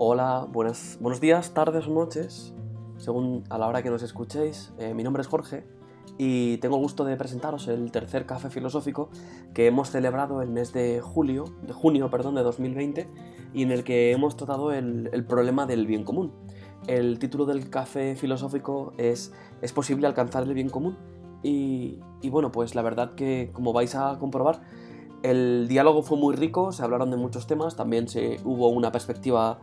Hola, buenas, buenos días, tardes o noches, según a la hora que nos escuchéis. Eh, mi nombre es Jorge y tengo el gusto de presentaros el tercer café filosófico que hemos celebrado el mes de julio, de junio, perdón, de 2020 y en el que hemos tratado el, problema del bien común. El título del café filosófico es ¿Es posible alcanzar el bien común? Y, y bueno, pues la verdad que como vais a comprobar, el diálogo fue muy rico, se hablaron de muchos temas, también se, hubo una perspectiva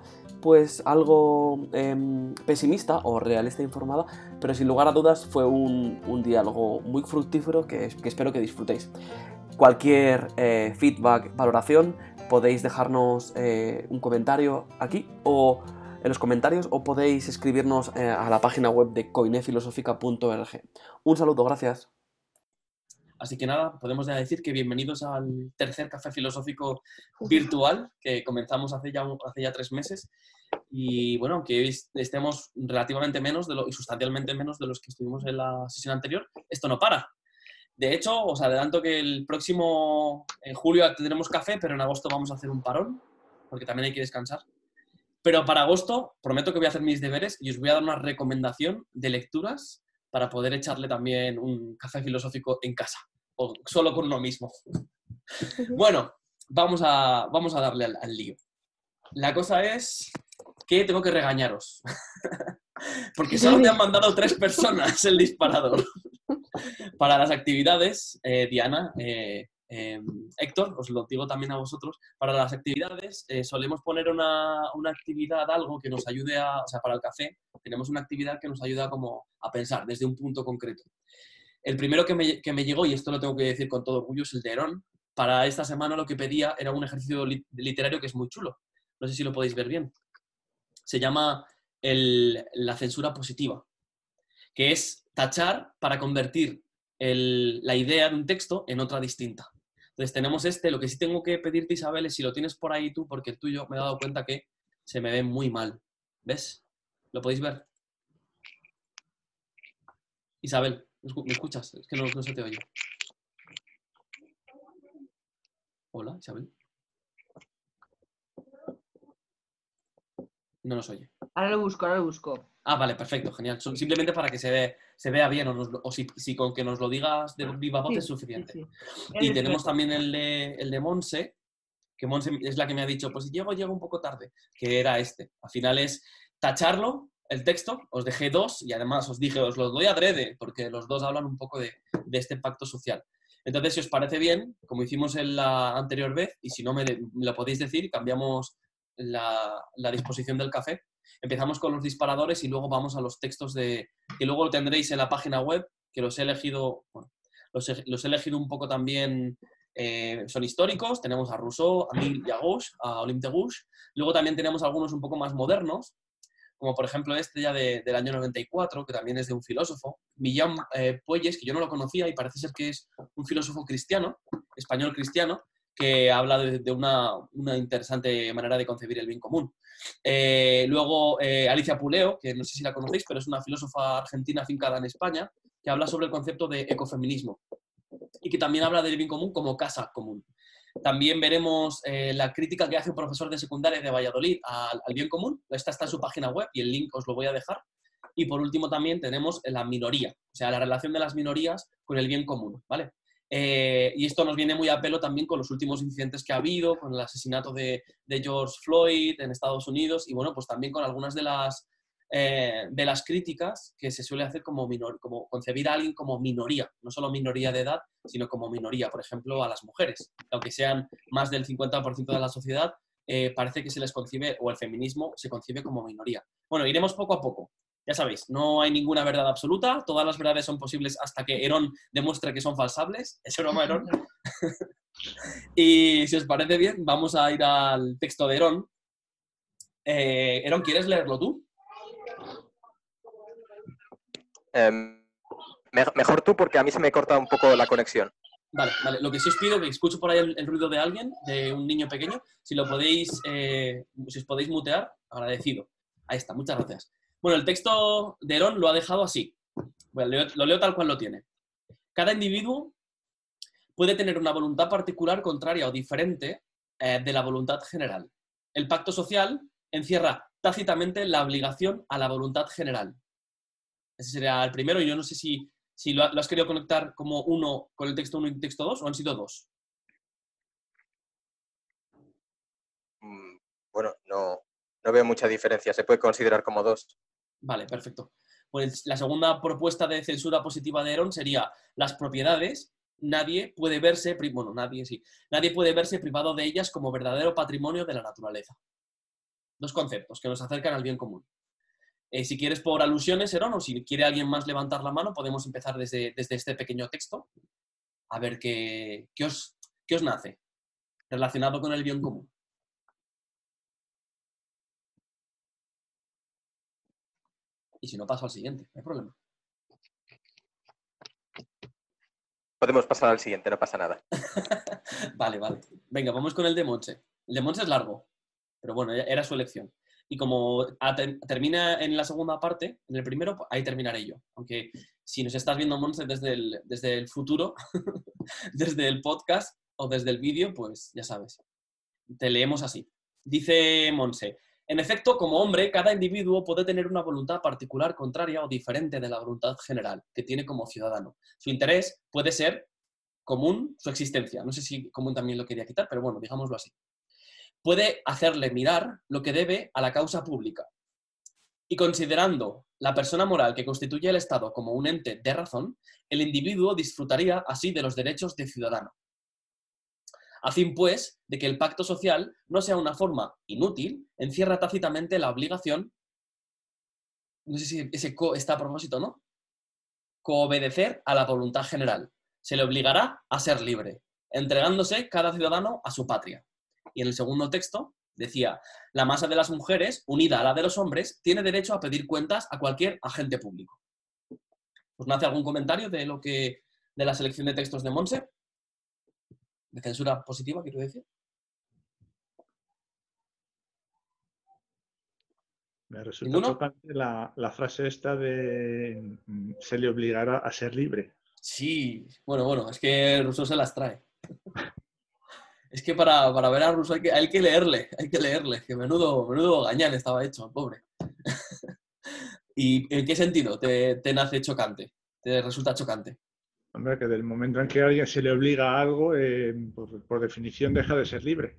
pues algo em, pesimista o realista informada, pero sin lugar a dudas fue un, diálogo muy fructífero que, espero que disfrutéis. Cualquier eh, feedback, valoración, podéis dejarnos eh, un comentario aquí o en los comentarios o podéis escribirnos eh, a la página web de coinefilosofica.org. Un saludo, gracias. Así que nada, podemos ya decir que bienvenidos al tercer café filosófico virtual que comenzamos hace ya tres meses. Y bueno, aunque estemos relativamente menos de lo, y sustancialmente menos de los que estuvimos en la sesión anterior, esto no para. De hecho, os adelanto que el próximo, en julio tendremos café, pero en agosto vamos a hacer un parón, porque también hay que descansar. Pero para agosto prometo que voy a hacer mis deberes y os voy a dar una recomendación de lecturas para poder echarle también un café filosófico en casa, o solo con uno mismo. Bueno, vamos a, vamos a darle al, al lío. La cosa es que tengo que regañaros. Porque solo me han mandado tres personas el disparador. Para las actividades, eh, Diana, eh, eh, Héctor, os lo digo también a vosotros, para las actividades eh, solemos poner una, una, actividad, algo que nos ayude a, o sea, para el café, tenemos una actividad que nos ayuda como a pensar desde un punto concreto. El primero que me, que me llegó, y esto lo tengo que decir con todo orgullo, es el de Herón. Para esta semana lo que pedía era un ejercicio literario que es muy chulo. No sé si lo podéis ver bien. Se llama la censura positiva, que es tachar para convertir la idea de un texto en otra distinta. Entonces tenemos este, lo que sí tengo que pedirte Isabel es si lo tienes por ahí tú, porque el tuyo me he dado cuenta que se me ve muy mal. ¿Ves? ¿Lo podéis ver? Isabel, ¿me escuchas? Es que no, no se te oye. Hola, Isabel. No nos oye. Ahora lo busco, ahora lo busco. Ah, vale, perfecto, genial. Simplemente para que se, ve, se vea bien o, nos, o si, si, con que nos lo digas de viva voz sí, es suficiente. Sí, sí. Y tenemos también el de, el de Monse, que Monse es la que me ha dicho, pues si llego, llego un poco tarde, que era este. Al final es tacharlo, el texto, os dejé dos y además os dije, os los doy adrede, porque los dos hablan un poco de, de este pacto social. Entonces, si os parece bien, como hicimos en la anterior vez, y si no me, me lo podéis decir, cambiamos la, disposición del café, Empezamos con los disparadores y luego vamos a los textos de, que luego lo tendréis en la página web, que los he elegido, los, he, elegido un poco también, eh, son históricos, tenemos a Rousseau, a Mill y a Olympe de. Luego también tenemos algunos un poco más modernos, como por ejemplo este ya de, del año 94, que también es de un filósofo, Millán eh, Puelles, que yo no lo conocía y parece ser que es un filósofo cristiano, español cristiano, que habla de, de una, una, interesante manera de concebir el bien común. Eh, luego eh, Alicia Puleo, que no sé si la conocéis, pero es una filósofa argentina fincada en España, que habla sobre el concepto de ecofeminismo y que también habla del bien común como casa común. También veremos eh, la crítica que hace un profesor de secundaria de Valladolid al, al, bien común. Esta está en su página web y el link os lo voy a dejar. Y por último también tenemos la minoría, o sea, la relación de las minorías con el bien común, ¿vale? Eh, y esto nos viene muy a pelo también con los últimos incidentes que ha habido, con el asesinato de, George Floyd en Estados Unidos y bueno, pues también con algunas de las, eh, de las críticas que se suele hacer como, minor, como concebir a alguien como minoría, no solo minoría de edad, sino como minoría, por ejemplo, a las mujeres. Aunque sean más del 50% de la sociedad, eh, parece que se les concibe, o el feminismo se concibe como minoría. Bueno, iremos poco a poco. Ya sabéis, no hay ninguna verdad absoluta, todas las verdades son posibles hasta que Herón demuestre que son falsables. Es broma, Herón. y si os parece bien, vamos a ir al texto de Herón. Eh, Herón, ¿quieres leerlo tú? Eh, mejor tú porque a mí se me corta un poco la conexión. Vale, vale. Lo que sí os pido, que escucho por ahí el, el ruido de alguien, de un niño pequeño, si lo podéis, eh, si os podéis mutear, agradecido. Ahí está, muchas gracias. Bueno, el texto de Herón lo ha dejado así. Lo, leo, tal cual lo tiene. Cada individuo puede tener una voluntad particular contraria o diferente eh, de la voluntad general. El pacto social encierra tácitamente la obligación a la voluntad general. Ese sería el primero. y Yo no sé si, si lo, has querido conectar como uno con el texto 1 y texto 2 o han sido dos. Mm, bueno, no, no veo mucha diferencia. Se puede considerar como dos. Vale, perfecto. Pues la segunda propuesta de censura positiva de Heron sería las propiedades. Nadie puede verse, bueno, nadie sí, nadie puede verse privado de ellas como verdadero patrimonio de la naturaleza. Dos conceptos que nos acercan al bien común. Eh, si quieres por alusiones, Heron, o si quiere alguien más levantar la mano, podemos empezar desde, desde este pequeño texto a ver qué, qué, os, qué os nace relacionado con el bien común. Y si no, paso al siguiente, no hay problema. Podemos pasar al siguiente, no pasa nada. vale, vale. Venga, vamos con el de Monse. El de Monse es largo, pero bueno, era su elección. Y como termina en la segunda parte, en el primero, pues ahí terminaré yo. Aunque si nos estás viendo, Monse, desde el, desde el futuro, desde el podcast o desde el vídeo, pues ya sabes. Te leemos así. Dice Monse, en efecto, como hombre, cada individuo puede tener una voluntad particular contraria o diferente de la voluntad general que tiene como ciudadano. Su interés puede ser común su existencia. No sé si común también lo quería quitar, pero bueno, digámoslo así. Puede hacerle mirar lo que debe a la causa pública. Y considerando la persona moral que constituye el Estado como un ente de razón, el individuo disfrutaría así de los derechos de ciudadano. A fin, pues, de que el pacto social no sea una forma inútil, encierra tácitamente la obligación, no sé si ese co está a propósito, ¿no? Coobedecer a la voluntad general. Se le obligará a ser libre, entregándose cada ciudadano a su patria. Y en el segundo texto decía, la masa de las mujeres, unida a la de los hombres, tiene derecho a pedir cuentas a cualquier agente público. ¿Os nace algún comentario de lo que de la selección de textos de Monse? De censura positiva, quiero decir. Me resulta chocante la, frase esta de mm, se le obligará a ser libre. Sí, bueno, bueno, es que Rousseau se las trae. es que para, ver a Rousseau hay que, hay que leerle, hay que leerle, que menudo, menudo gañán estaba hecho, pobre. ¿Y en qué sentido te, te nace chocante? ¿Te resulta chocante? Hombre, que del momento en que alguien se le obliga a algo, eh, por, definición deja de ser libre.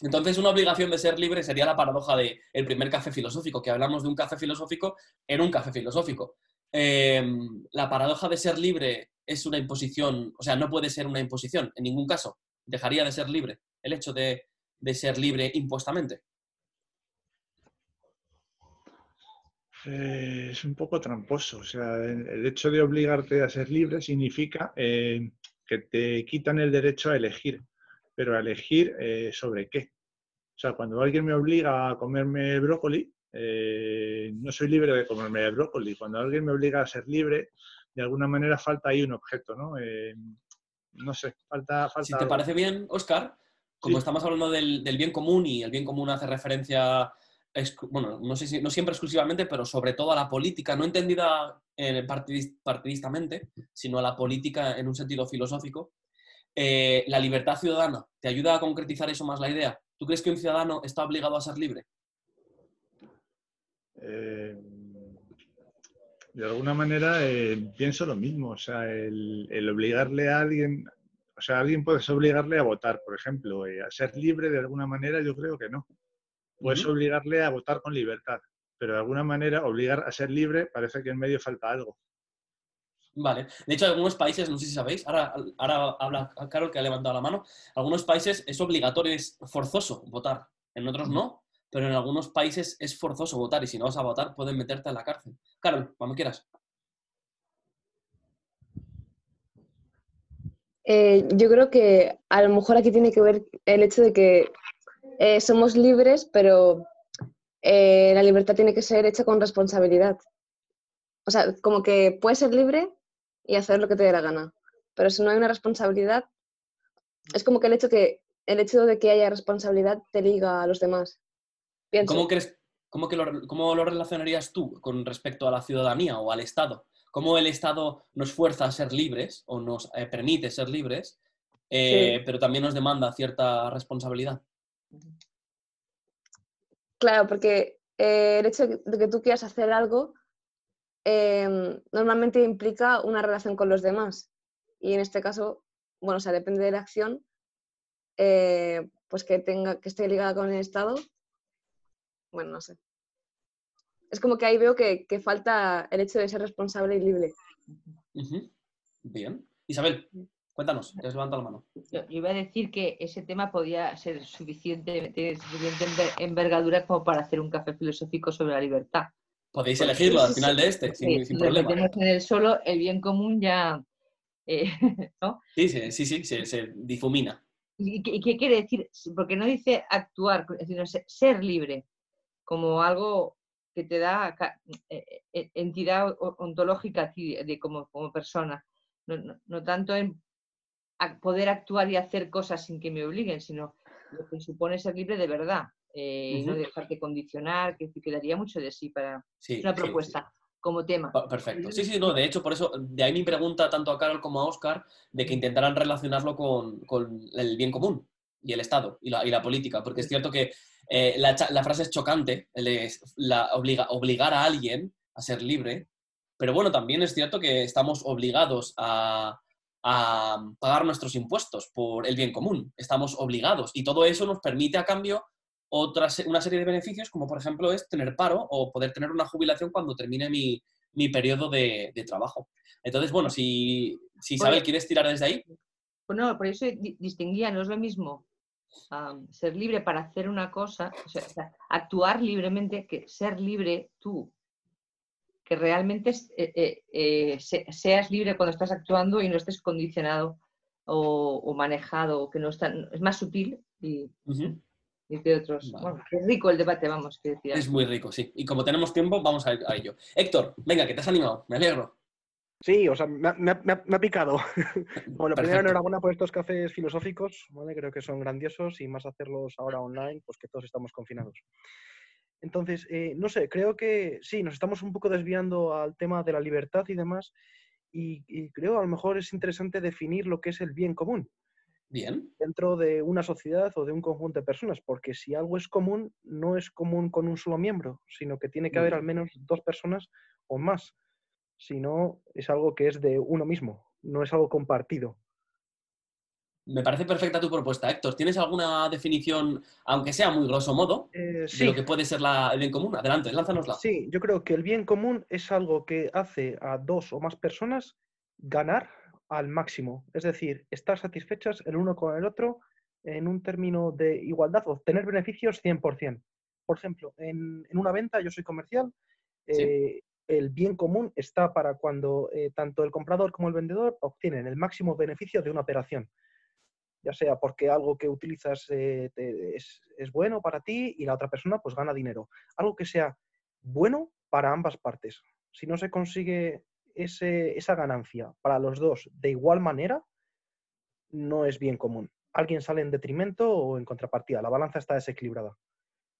Entonces, una obligación de ser libre sería la paradoja del el primer café filosófico, que hablamos de un café filosófico en un café filosófico. Em, la paradoja de ser libre es una imposición, o sea, no puede ser una imposición en ningún caso. Dejaría de ser libre el hecho de, de ser libre impuestamente. Eh, es un poco tramposo. O sea, el hecho de obligarte a ser libre significa eh, que te quitan el derecho a elegir, pero a elegir eh, sobre qué. O sea, cuando alguien me obliga a comerme brócoli, no soy libre de comerme brócoli. Cuando alguien me obliga a ser libre, de alguna manera falta ahí un objeto, ¿no? no sé, falta, falta. Si te parece bien, Oscar, como estamos hablando del, del bien común y el bien común hace referencia bueno, no, sé si, no siempre exclusivamente, pero sobre todo a la política, no entendida eh, partidistamente, sino a la política en un sentido filosófico. Eh, la libertad ciudadana, ¿te ayuda a concretizar eso más la idea? ¿Tú crees que un ciudadano está obligado a ser libre? Eh, de alguna manera pienso lo mismo, o sea, el, el, obligarle a alguien, o sea, alguien puedes obligarle a votar, por ejemplo, a ser libre de alguna manera, yo creo que no puedes obligarle a votar con libertad, pero de alguna manera obligar a ser libre parece que en medio falta algo. Vale. De hecho, algunos países, no sé si sabéis, ahora, ahora habla Carol que ha levantado la mano, algunos países es obligatorio, es forzoso votar, en otros no, pero en algunos países es forzoso votar y si no vas a votar pueden meterte en la cárcel. Carol, cuando quieras. Eh, yo creo que a lo mejor aquí tiene que ver el hecho de que eh, somos libres, pero eh, la libertad tiene que ser hecha con responsabilidad. O sea, como que puedes ser libre y hacer lo que te dé la gana, pero si no hay una responsabilidad, es como que el hecho, que, el hecho de que haya responsabilidad te liga a los demás. ¿Cómo, crees, cómo, que lo, ¿Cómo lo relacionarías tú con respecto a la ciudadanía o al Estado? ¿Cómo el Estado nos fuerza a ser libres o nos eh, permite ser libres, pero también nos demanda cierta responsabilidad? Claro, porque eh, el hecho de que tú quieras hacer algo em, normalmente implica una relación con los demás. Y en este caso, bueno, o sea, depende de la acción, eh, pues que tenga, que esté ligada con el Estado. Bueno, no sé. Es como que ahí veo que, falta el hecho de ser responsable y libre. Bien. Isabel, Cuéntanos, te has levantado la mano. Yo iba a decir que ese tema podía ser suficiente, suficiente envergadura como para hacer un café filosófico sobre la libertad. Podéis elegirlo al final de este, sin, sin problema. en el solo, el bien común ya. Eh, ¿no? Sí, sí, sí, sí se, difumina. ¿Y qué, quiere decir? Porque no dice actuar, sino ser libre, como algo que te da eh, eh, entidad ontológica a ti de, como, como persona. No, no, no, tanto en poder actuar y hacer cosas sin que me obliguen, sino lo que supone ser libre de verdad eh, y no dejarte condicionar, que, quedaría mucho de sí para una propuesta. Como tema. Perfecto. Sí, sí, no, de hecho, por eso, de ahí mi pregunta tanto a Carol como a Oscar, de que intentaran relacionarlo con, el bien común y el Estado y la, política, porque es cierto que eh, la, frase es chocante, la obliga, obligar a alguien a ser libre, pero bueno, también es cierto que estamos obligados a, a pagar nuestros impuestos por el bien común. Estamos obligados y todo eso nos permite a cambio otra, una serie de beneficios, como por ejemplo es tener paro o poder tener una jubilación cuando termine mi, mi periodo de, trabajo. Entonces, bueno, si, si Isabel, ¿quieres tirar desde ahí? Bueno, pues por eso distinguía, no es lo mismo ser libre para hacer una cosa, o sea, actuar libremente que ser libre tú que realmente eh, eh, eh, seas libre cuando estás actuando y no estés condicionado o, manejado, que no es, es más sutil y, que otros. Bueno, es rico el debate, vamos, que decía. Es muy rico, sí. Y como tenemos tiempo, vamos a, ello. Héctor, venga, que te has animado, me alegro. Sí, o sea, me, ha, picado. bueno, primero enhorabuena por estos cafés filosóficos, ¿vale? Creo que son grandiosos y más hacerlos ahora online, pues que todos estamos confinados. Entonces, eh, no sé, creo que sí, nos estamos un poco desviando al tema de la libertad y demás, y, creo a lo mejor es interesante definir lo que es el bien común. Bien. Dentro de una sociedad o de un conjunto de personas, porque si algo es común, no es común con un solo miembro, sino que tiene que haber al menos dos personas o más. Si no, es algo que es de uno mismo, no es algo compartido. Me parece perfecta tu propuesta, Héctor. ¿Tienes alguna definición, aunque sea muy grosso modo, eh, de lo que puede ser el bien común? Adelante, lánzanosla. Sí, yo creo que el bien común es algo que hace a dos o más personas ganar al máximo. Es decir, estar satisfechas el uno con el otro en un término de igualdad, obtener beneficios 100%. Por ejemplo, en, una venta, yo soy comercial, eh, el bien común está para cuando eh, tanto el comprador como el vendedor obtienen el máximo beneficio de una operación ya sea porque algo que utilizas eh, es, bueno para ti y la otra persona pues gana dinero. Algo que sea bueno para ambas partes. Si no se consigue esa ganancia para los dos de igual manera, no es bien común. Alguien sale en detrimento o en contrapartida. La balanza está desequilibrada.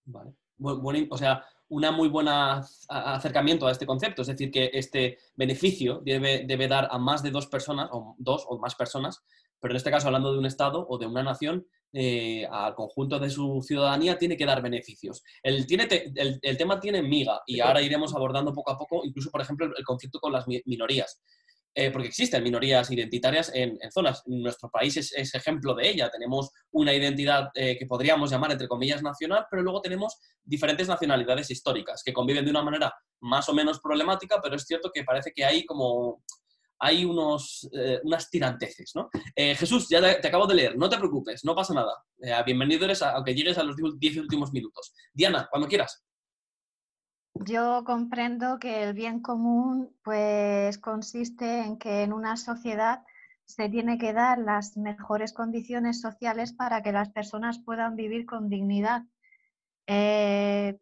Vale. Bueno, o sea, una muy buena acercamiento a este concepto, es decir, que este beneficio debe, debe dar a más de dos personas, o dos o más personas, pero en este caso, hablando de un Estado o de una nación, eh, al conjunto de su ciudadanía tiene que dar beneficios. El, tiene el, tema tiene miga y ahora iremos abordando poco a poco, incluso, por ejemplo, el conflicto con las minorías. Eh, porque existen minorías identitarias en, zonas. Nuestro país es, ejemplo de ella. Tenemos una identidad eh, que podríamos llamar, entre comillas, nacional, pero luego tenemos diferentes nacionalidades históricas que conviven de una manera más o menos problemática, pero es cierto que parece que hay como hay unos, eh, unas tiranteces, ¿no? Eh, Jesús, ya te, acabo de leer, no te preocupes, no pasa nada. Eh, bienvenido eres, aunque llegues a los 10 últimos minutos. Diana, cuando quieras. Yo comprendo que el bien común pues consiste en que en una sociedad se tiene que dar las mejores condiciones sociales para que las personas puedan vivir con dignidad.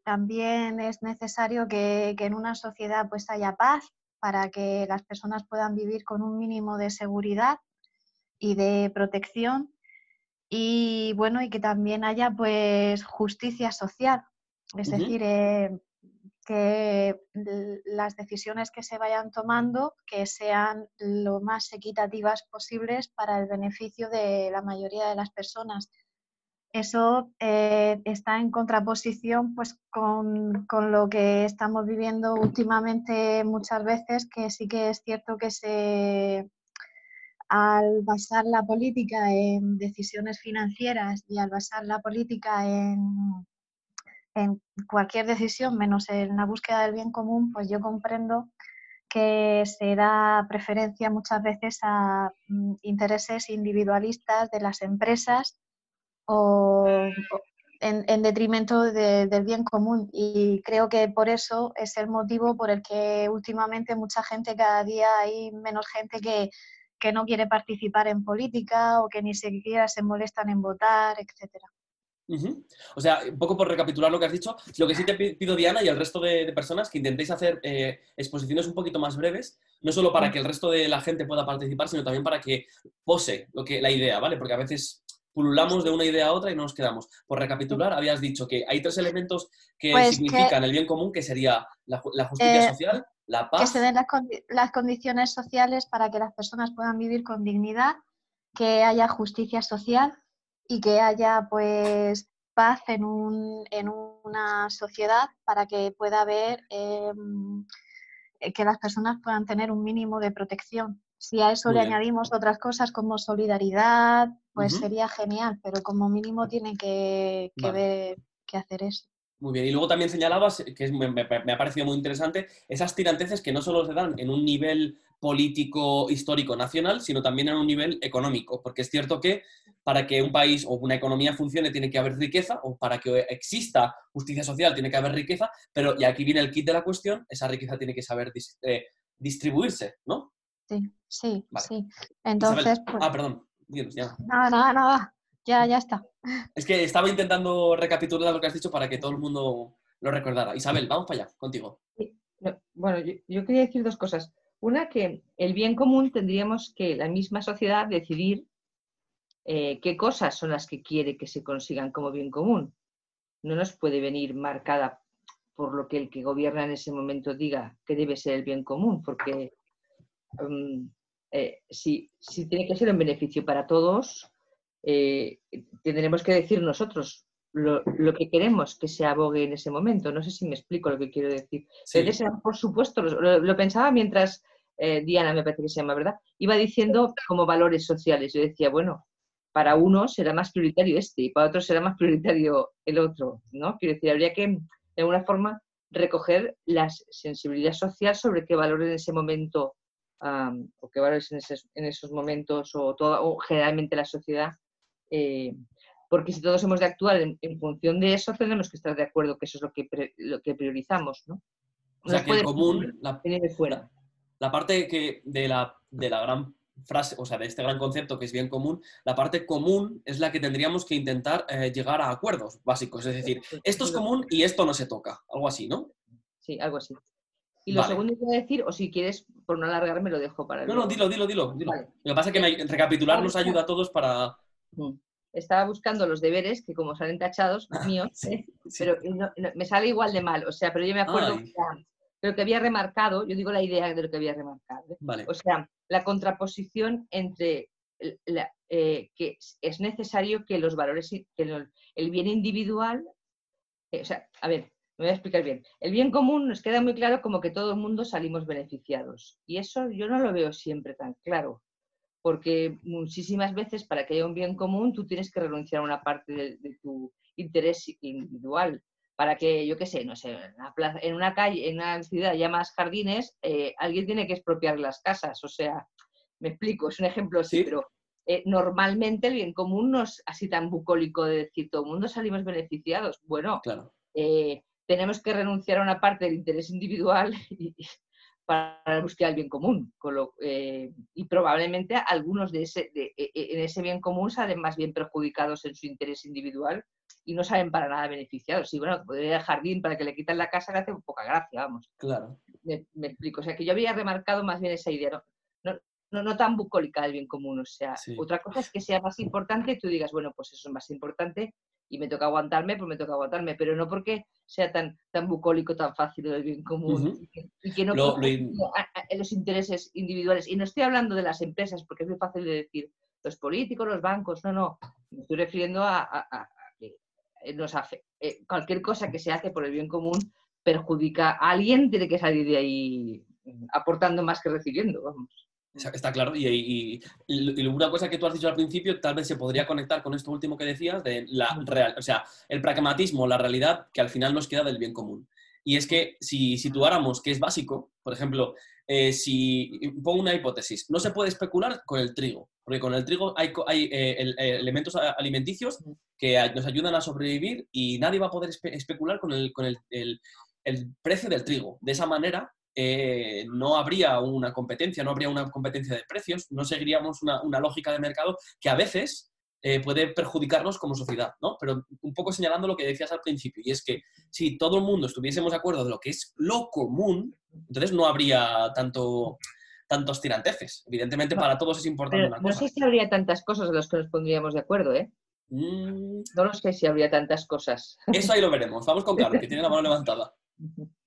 también es necesario que, que, en una sociedad pues haya paz, para que las personas puedan vivir con un mínimo de seguridad y de protección y bueno y que también haya pues justicia social. Es decir eh, que las decisiones que se vayan tomando que sean lo más equitativas posibles para el beneficio de la mayoría de las personas eso eh, está en contraposición pues, con, lo que estamos viviendo últimamente muchas veces, que sí que es cierto que se, al basar la política en decisiones financieras y al basar la política en, en cualquier decisión, menos en la búsqueda del bien común, pues yo comprendo que se da preferencia muchas veces a mm, intereses individualistas de las empresas o, en, detrimento del bien común. Y creo que por eso es el motivo por el que últimamente mucha gente, cada día hay menos gente que, que no quiere participar en política o que ni siquiera se molestan en votar, etcétera. O sea, un poco por recapitular lo que has dicho, lo que sí te pido, Diana, y al resto de, personas, que intentéis hacer eh, exposiciones un poquito más breves, no solo para que el resto de la gente pueda participar, sino también para que pose lo que, la idea, ¿vale? Porque a veces pululamos de una idea a otra y no nos quedamos. Por recapitular, habías dicho que hay tres elementos que pues significan el bien común, que sería la, justicia eh, social, la paz... Que se den las, las condiciones sociales para que las personas puedan vivir con dignidad, que haya justicia social y que haya pues paz en, un, en una sociedad para que pueda haber em, que las personas puedan tener un mínimo de protección. Si a eso le añadimos otras cosas como solidaridad, pues sería genial, pero como mínimo tiene que, ver, que hacer eso. Muy bien, y luego también señalabas, que me, me, ha parecido muy interesante, esas tiranteces que no solo se dan en un nivel político, histórico, nacional, sino también en un nivel económico, porque es cierto que para que un país o una economía funcione tiene que haber riqueza, o para que exista justicia social tiene que haber riqueza, pero, y aquí viene el kit de la cuestión, esa riqueza tiene que saber eh, distribuirse, ¿no? Sí, sí, sí. Entonces, pues Ah, perdón. ya. Nada, nada, nada. Ya, ya está. Es que estaba intentando recapitular lo que has dicho para que todo el mundo lo recordara. Isabel, vamos para allá, contigo. Bueno, yo, quería decir dos cosas. Una, que el bien común tendríamos que la misma sociedad decidir eh, qué cosas son las que quiere que se consigan como bien común. No nos puede venir marcada por lo que el que gobierna en ese momento diga que debe ser el bien común, porque eh, si, tiene que ser un beneficio para todos, eh, tendremos que decir nosotros lo, que queremos que se abogue en ese momento. No sé si me explico lo que quiero decir. por supuesto, lo, pensaba mientras Diana, me parece que se llama, ¿verdad? Iba diciendo como valores sociales. Yo decía, bueno, para uno será más prioritario este y para otro será más prioritario el otro, ¿no? Quiero decir, habría que, de alguna forma, recoger la sensibilidad social sobre qué valores en ese momento o qué valores en, esos momentos o, todo, generalmente la sociedad, eh, porque si todos hemos de actuar en, función de eso, tenemos que estar de acuerdo que eso es lo que, lo que priorizamos, ¿no? O sea, que el común, la, fuera. la, parte que de la, de la gran frase, o sea, de este gran concepto que es bien común, la parte común es la que tendríamos que intentar eh, llegar a acuerdos básicos. Es decir, esto es común y esto no se toca. Algo así, ¿no? Sí, algo así. Y lo segundo que voy a decir, o si quieres, por no alargarme, lo dejo para... No, no, dilo, dilo, dilo. Lo que pasa es que recapitular nos ayuda a todos para... Estaba buscando los deberes, que como salen tachados, míos, ¿eh? pero me sale igual de mal. O sea, pero yo me acuerdo pero que había remarcado, yo digo la idea de lo que había remarcado. ¿eh? O sea, la contraposición entre eh, que es necesario que los valores, que el, bien individual, o sea, a ver, me voy a explicar bien. El bien común nos queda muy claro como que todo el mundo salimos beneficiados. Y eso yo no lo veo siempre tan claro, porque muchísimas veces para que haya un bien común tú tienes que renunciar a una parte de tu interés individual para que, yo qué sé, no sé, en una, calle, en una ciudad haya más jardines, eh, alguien tiene que expropiar las casas. O sea, me explico, es un ejemplo así, pero eh, normalmente el bien común no es así tan bucólico de decir todo el mundo salimos beneficiados. Bueno, claro. Eh, tenemos que renunciar a una parte del interés individual para la búsqueda del bien común. y probablemente algunos de ese, de, en ese bien común salen más bien perjudicados en su interés individual y no saben para nada beneficiados. Y bueno, podría ir al jardín para que le quiten la casa le hace poca gracia, vamos. Claro. Me, explico. O sea, que yo había remarcado más bien esa idea, no, no, no, tan bucólica del bien común. O sea, otra cosa es que sea más importante y tú digas, bueno, pues eso es más importante y me toca aguantarme, pues me toca aguantarme, pero no porque sea tan, tan bucólico, tan fácil del bien común y que no los intereses individuales. Y no estoy hablando de las empresas, porque es muy fácil de decir los políticos, los bancos, no, no, me estoy refiriendo a, eh, nos hace, eh, cualquier cosa que se hace por el bien común perjudica a alguien, tiene que salir de ahí mm, aportando más que recibiendo, vamos. Está claro, y, una cosa que tú has dicho al principio, tal vez se podría conectar con esto último que decías, de la real, o sea, el pragmatismo, la realidad que al final nos queda del bien común. Y es que si situáramos que es básico, por ejemplo, eh, si pongo una hipótesis, no se puede especular con el trigo, porque con el trigo hay, hay eh, eh, elementos alimenticios que nos ayudan a sobrevivir y nadie va a poder especular con, el, con el, el, precio del trigo. De esa manera, no habría una competencia, no habría una competencia de precios, no seguiríamos una, una lógica de mercado que a veces eh, puede perjudicarnos como sociedad, ¿no? Pero un poco señalando lo que decías al principio, y es que si todo el mundo estuviésemos de acuerdo de lo que es lo común, entonces no habría tanto tantos tiranteces. Evidentemente para todos es importante una cosa. No sé si habría tantas cosas de las que nos pondríamos de acuerdo, ¿eh? Mm. No lo sé si habría tantas cosas. Eso ahí lo veremos. Vamos con Carlos, que tiene la mano levantada.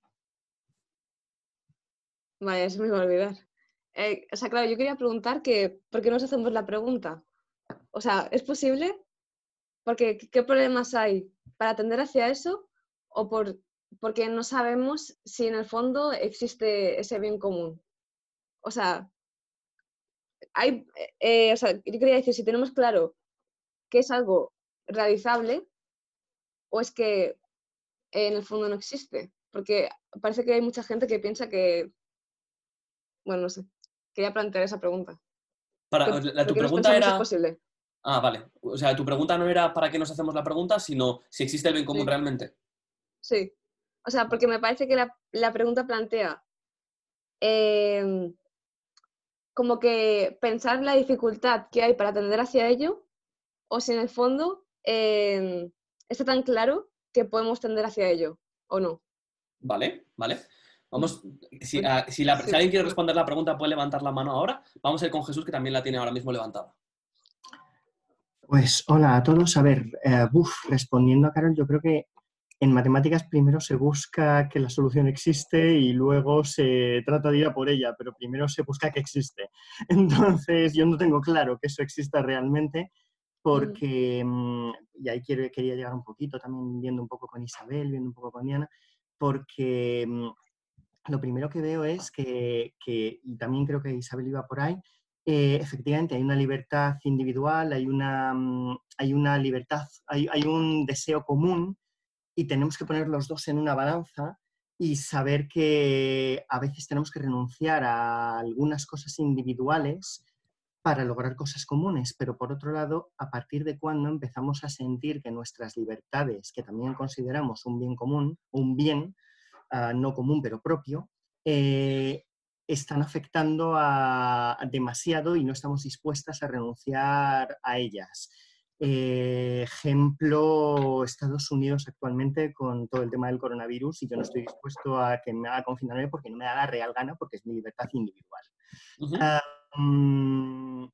Vaya, se me iba a olvidar. Eh, o sea, claro, yo quería preguntar que, ¿por qué nos hacemos la pregunta? O sea, ¿es posible? Porque ¿qué problemas hay para tender hacia eso? ¿O por, porque no sabemos si en el fondo existe ese bien común? O sea, hay, eh, o sea, yo quería decir, si tenemos claro que es algo realizable o es que en el fondo no existe. Porque parece que hay mucha gente que piensa que, bueno, no sé, quería plantear esa pregunta. Para, la, tu pregunta era... Es posible? Ah, vale. O sea, tu pregunta no era para qué nos hacemos la pregunta, sino si existe el bien común realmente. Sí. O sea, porque me parece que la, pregunta plantea em, como que pensar la dificultad que hay para atender hacia ello, o si en el fondo em, está tan claro que podemos tender hacia ello, o no. Vale, vale. Vamos, si, ah, si alguien quiere responder la pregunta, puede levantar la mano ahora. Vamos a ir con Jesús, que también la tiene ahora mismo levantada. Pues hola a todos. A ver, eh, respondiendo a Carol, yo creo que en matemáticas primero se busca que la solución existe y luego se trata de ir a por ella, pero primero se busca que existe. Entonces, yo no tengo claro que eso exista realmente porque, mm, y ahí quiero, quería llegar un poquito, también viendo un poco con Isabel, viendo un poco con Diana, porque mm, lo primero que veo es que, que, y también creo que Isabel iba por ahí, eh, efectivamente hay una libertad individual, hay una, mm, hay una libertad, hay, hay, un deseo común y tenemos que poner los dos en una balanza y saber que a veces tenemos que renunciar a algunas cosas individuales para lograr cosas comunes, pero por otro lado, a partir de cuando empezamos a sentir que nuestras libertades, que también consideramos un bien común, un bien ah, no común pero propio, eh, están afectando a, demasiado y no estamos dispuestas a renunciar a ellas. Eh, ejemplo, Estados Unidos actualmente con todo el tema del coronavirus y yo no estoy dispuesto a que me haga confinarme porque no me da la real gana porque es mi libertad individual. Ah, mm,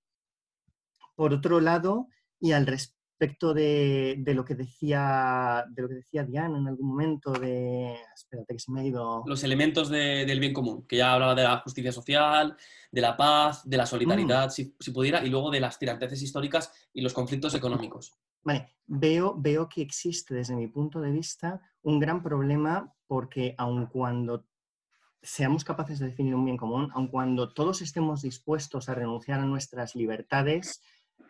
por otro lado, y al respecto, respecto de, lo que decía de lo que decía Diana en algún momento de espérate que se me ha ido los elementos del bien común que ya hablaba de la justicia social de la paz de la solidaridad mm. si, pudiera y luego de las tiranteces históricas y los conflictos económicos vale veo veo que existe desde mi punto de vista un gran problema porque aun cuando seamos capaces de definir un bien común aun cuando todos estemos dispuestos a renunciar a nuestras libertades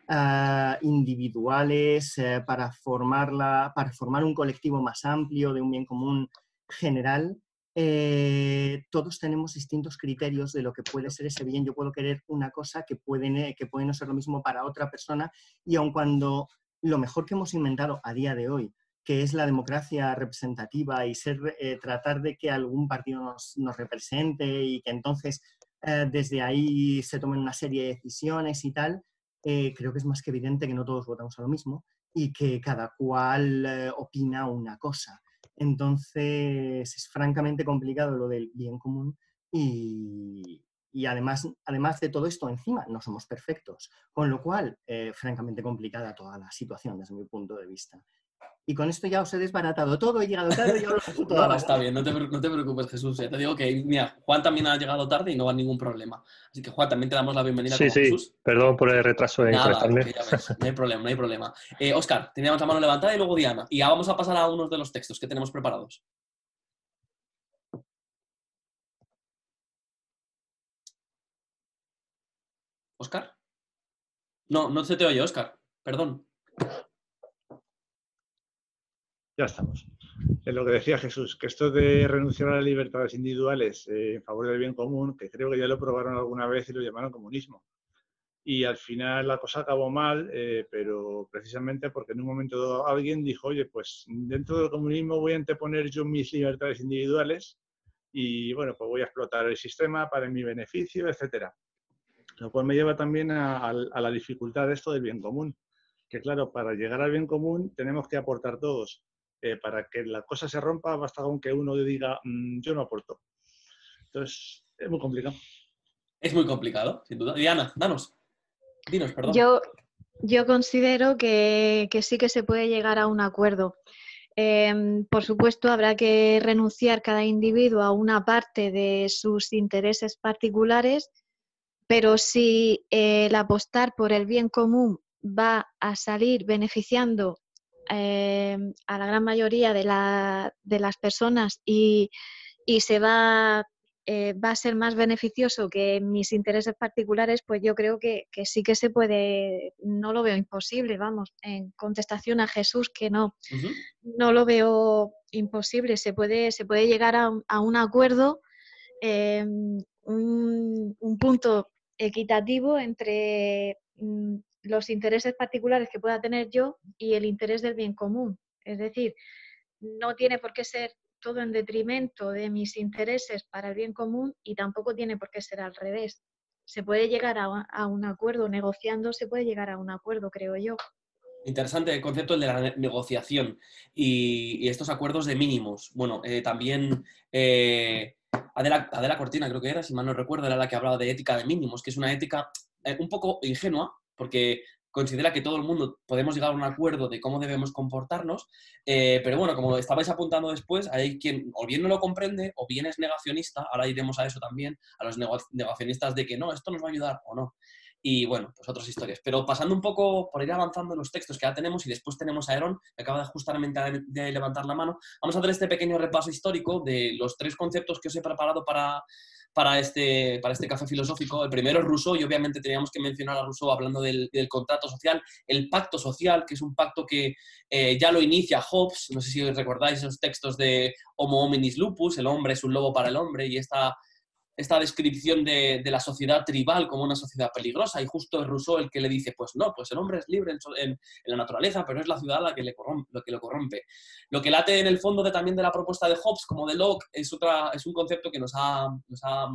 eh, individuales eh, para, formarla, para formar un colectivo más amplio de un bien común general, eh, todos tenemos distintos criterios de lo que puede ser ese bien. Yo puedo querer una cosa que puede, que puede no ser lo mismo para otra persona y aun cuando lo mejor que hemos inventado a día de hoy, que es la democracia representativa y ser, tratar de que algún partido nos, nos represente y que entonces desde ahí se tomen una serie de decisiones y tal, eh, creo que es más que evidente que no todos votamos a lo mismo y que cada cual eh, opina una cosa. Entonces es francamente complicado lo del bien común y, y además, además de todo esto, encima no somos perfectos, con lo cual, eh, francamente complicada toda la situación desde mi punto de vista. Y con esto ya os he desbaratado todo, he llegado tarde y ahora todo. no, está bien, no te, no te, preocupes, Jesús. te digo que, mira, Juan también ha llegado tarde y no va ningún problema. Así que, Juan, también te damos la bienvenida sí, sí. Perdón por el retraso en Nada, no hay problema, no hay problema. Eh, Oscar, teníamos la mano levantada y luego Diana. Y ya vamos a pasar a unos de los textos que tenemos preparados. ¿Oscar? No, no se te oye, Oscar. Perdón. Ya estamos. En lo que decía Jesús, que esto de renunciar a las libertades individuales eh, en favor del bien común, que creo que ya lo probaron alguna vez y lo llamaron comunismo. Y al final la cosa acabó mal, eh, pero precisamente porque en un momento alguien dijo, oye, pues dentro del comunismo voy a anteponer yo mis libertades individuales y bueno, pues voy a explotar el sistema para mi beneficio, etcétera. Lo cual me lleva también a la dificultad de esto del bien común. Que claro, para llegar al bien común tenemos que aportar todos eh, para que la cosa se rompa basta con que uno diga, mm, yo no aporto. Entonces, es muy complicado. Es muy complicado, sin duda. Diana, danos. Dinos, perdón. Yo, yo considero que, sí que se puede llegar a un acuerdo. Em, por supuesto, habrá que renunciar cada individuo a una parte de sus intereses particulares, pero si el apostar por el bien común va a salir beneficiando Em, a la gran mayoría de, las personas y, se va, eh, va a ser más beneficioso que mis intereses particulares, pues yo creo que, sí que se puede, no lo veo imposible, vamos, en contestación a Jesús, que no, no lo veo imposible, se puede, se puede llegar a, un acuerdo, em, un, un punto equitativo entre mm, los intereses particulares que pueda tener yo y el interés del bien común. Es decir, no tiene por qué ser todo en detrimento de mis intereses para el bien común y tampoco tiene por qué ser al revés. Se puede llegar a, un acuerdo, negociando se puede llegar a un acuerdo, creo yo. Interesante el concepto de la negociación y, estos acuerdos de mínimos. Bueno, eh, también eh, Adela, Adela, Cortina, creo que era, si mal no recuerdo, era la que hablaba de ética de mínimos, que es una ética eh, un poco ingenua, porque considera que todo el mundo podemos llegar a un acuerdo de cómo debemos comportarnos, eh, pero bueno, como estabais apuntando después, hay quien o bien no lo comprende o bien es negacionista, ahora iremos a eso también, a los negacionistas de que no, esto nos va a ayudar o no. Y bueno, pues otras historias. Pero pasando un poco por ir avanzando en los textos que ya tenemos y después tenemos a Aaron, que acaba justamente de levantar la mano, vamos a hacer este pequeño repaso histórico de los tres conceptos que os he preparado para para este, para este café filosófico. El primero es Rousseau y obviamente teníamos que mencionar a Rousseau hablando del, contrato social, el pacto social, que es un pacto que eh, ya lo inicia Hobbes, no sé si recordáis esos textos de Homo hominis lupus, el hombre es un lobo para el hombre, y esta esta descripción de, la sociedad tribal como una sociedad peligrosa y justo es Rousseau el que le dice, pues no, pues el hombre es libre en, la naturaleza, pero es la ciudad la que, le lo que lo corrompe. Lo que late en el fondo de, también de la propuesta de Hobbes como de Locke es, otra, es un concepto que nos ha, nos ha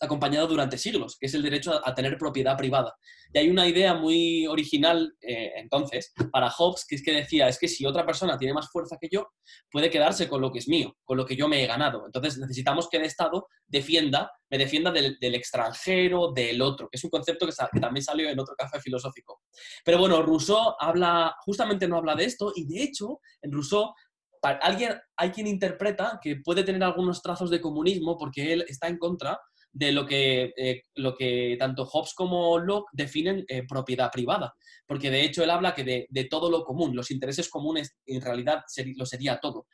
acompañado durante siglos, que es el derecho a, tener propiedad privada. Y hay una idea muy original eh, entonces para Hobbes, que es que decía, es que si otra persona tiene más fuerza que yo, puede quedarse con lo que es mío, con lo que yo me he ganado. Entonces necesitamos que el Estado defienda, me defienda del, extranjero, del otro, que es un concepto que, también salió en otro café filosófico. Pero bueno, Rousseau habla, justamente no habla de esto, y de hecho, en Rousseau alguien, hay quien interpreta que puede tener algunos trazos de comunismo porque él está en contra de lo que, eh, lo que tanto Hobbes como Locke definen eh, propiedad privada, porque de hecho él habla que de, todo lo común, los intereses comunes en realidad lo sería todo.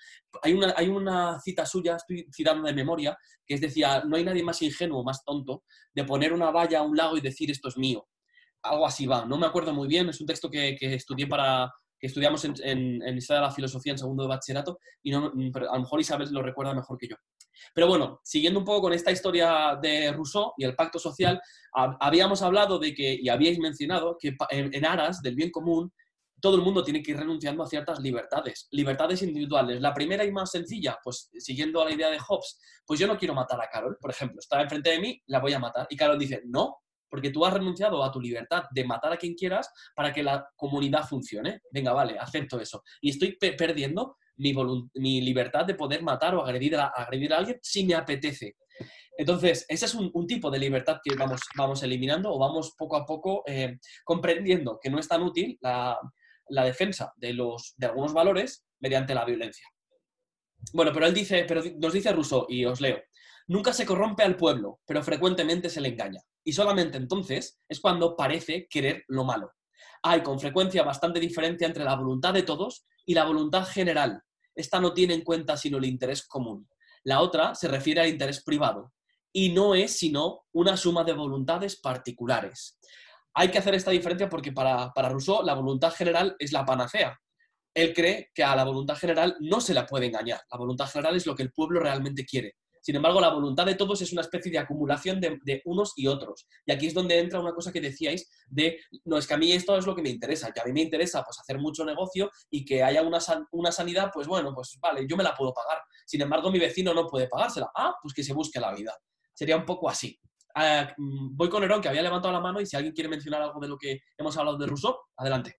Hay una, hay una cita suya, estoy citando de memoria, que es decía, no hay nadie más ingenuo, más tonto, de poner una valla a un lago y decir esto es mío. Algo así va, no me acuerdo muy bien, es un texto que, estudié para, estudiamos en, en, Historia de la Filosofía en segundo de bachillerato, y no, a lo mejor Isabel lo recuerda mejor que yo. Pero bueno, siguiendo un poco con esta historia de Rousseau y el pacto social, habíamos hablado de que, y habíais mencionado, que en aras del bien común, todo el mundo tiene que ir renunciando a ciertas libertades, libertades individuales. La primera y más sencilla, pues siguiendo a la idea de Hobbes, pues yo no quiero matar a Carol, por ejemplo, está enfrente de mí, la voy a matar. Y Carol dice, no, porque tú has renunciado a tu libertad de matar a quien quieras para que la comunidad funcione. Venga, vale, acepto eso. Y estoy perdiendo mi, libertad de poder matar o agredir a, alguien si me apetece. Entonces, ese es un, tipo de libertad que vamos, eliminando o vamos poco a poco eh, comprendiendo que no es tan útil la, defensa de, de algunos valores mediante la violencia. Bueno, pero él dice, pero nos dice Rousseau, y os leo, nunca se corrompe al pueblo, pero frecuentemente se le engaña. Y solamente entonces es cuando parece querer lo malo. Hay con frecuencia bastante diferencia entre la voluntad de todos y la voluntad general. Esta no tiene en cuenta sino el interés común. La otra se refiere al interés privado y no es sino una suma de voluntades particulares. Hay que hacer esta diferencia porque para, para Rousseau la voluntad general es la panacea, él cree que a la voluntad general no se la puede engañar. La voluntad general es lo que el pueblo realmente quiere. Sin embargo, la voluntad de todos es una especie de acumulación de, unos y otros. Y aquí es donde entra una cosa que decíais de, no, es que a mí esto es lo que me interesa, que a mí me interesa pues hacer mucho negocio y que haya una, una sanidad, pues bueno, pues vale, yo me la puedo pagar. Sin embargo, mi vecino no puede pagársela. Ah, pues que se busque la vida. Sería un poco así. Ah, mm, voy con Herón, que había levantado la mano, y si alguien quiere mencionar algo de lo que hemos hablado de Rousseau, adelante.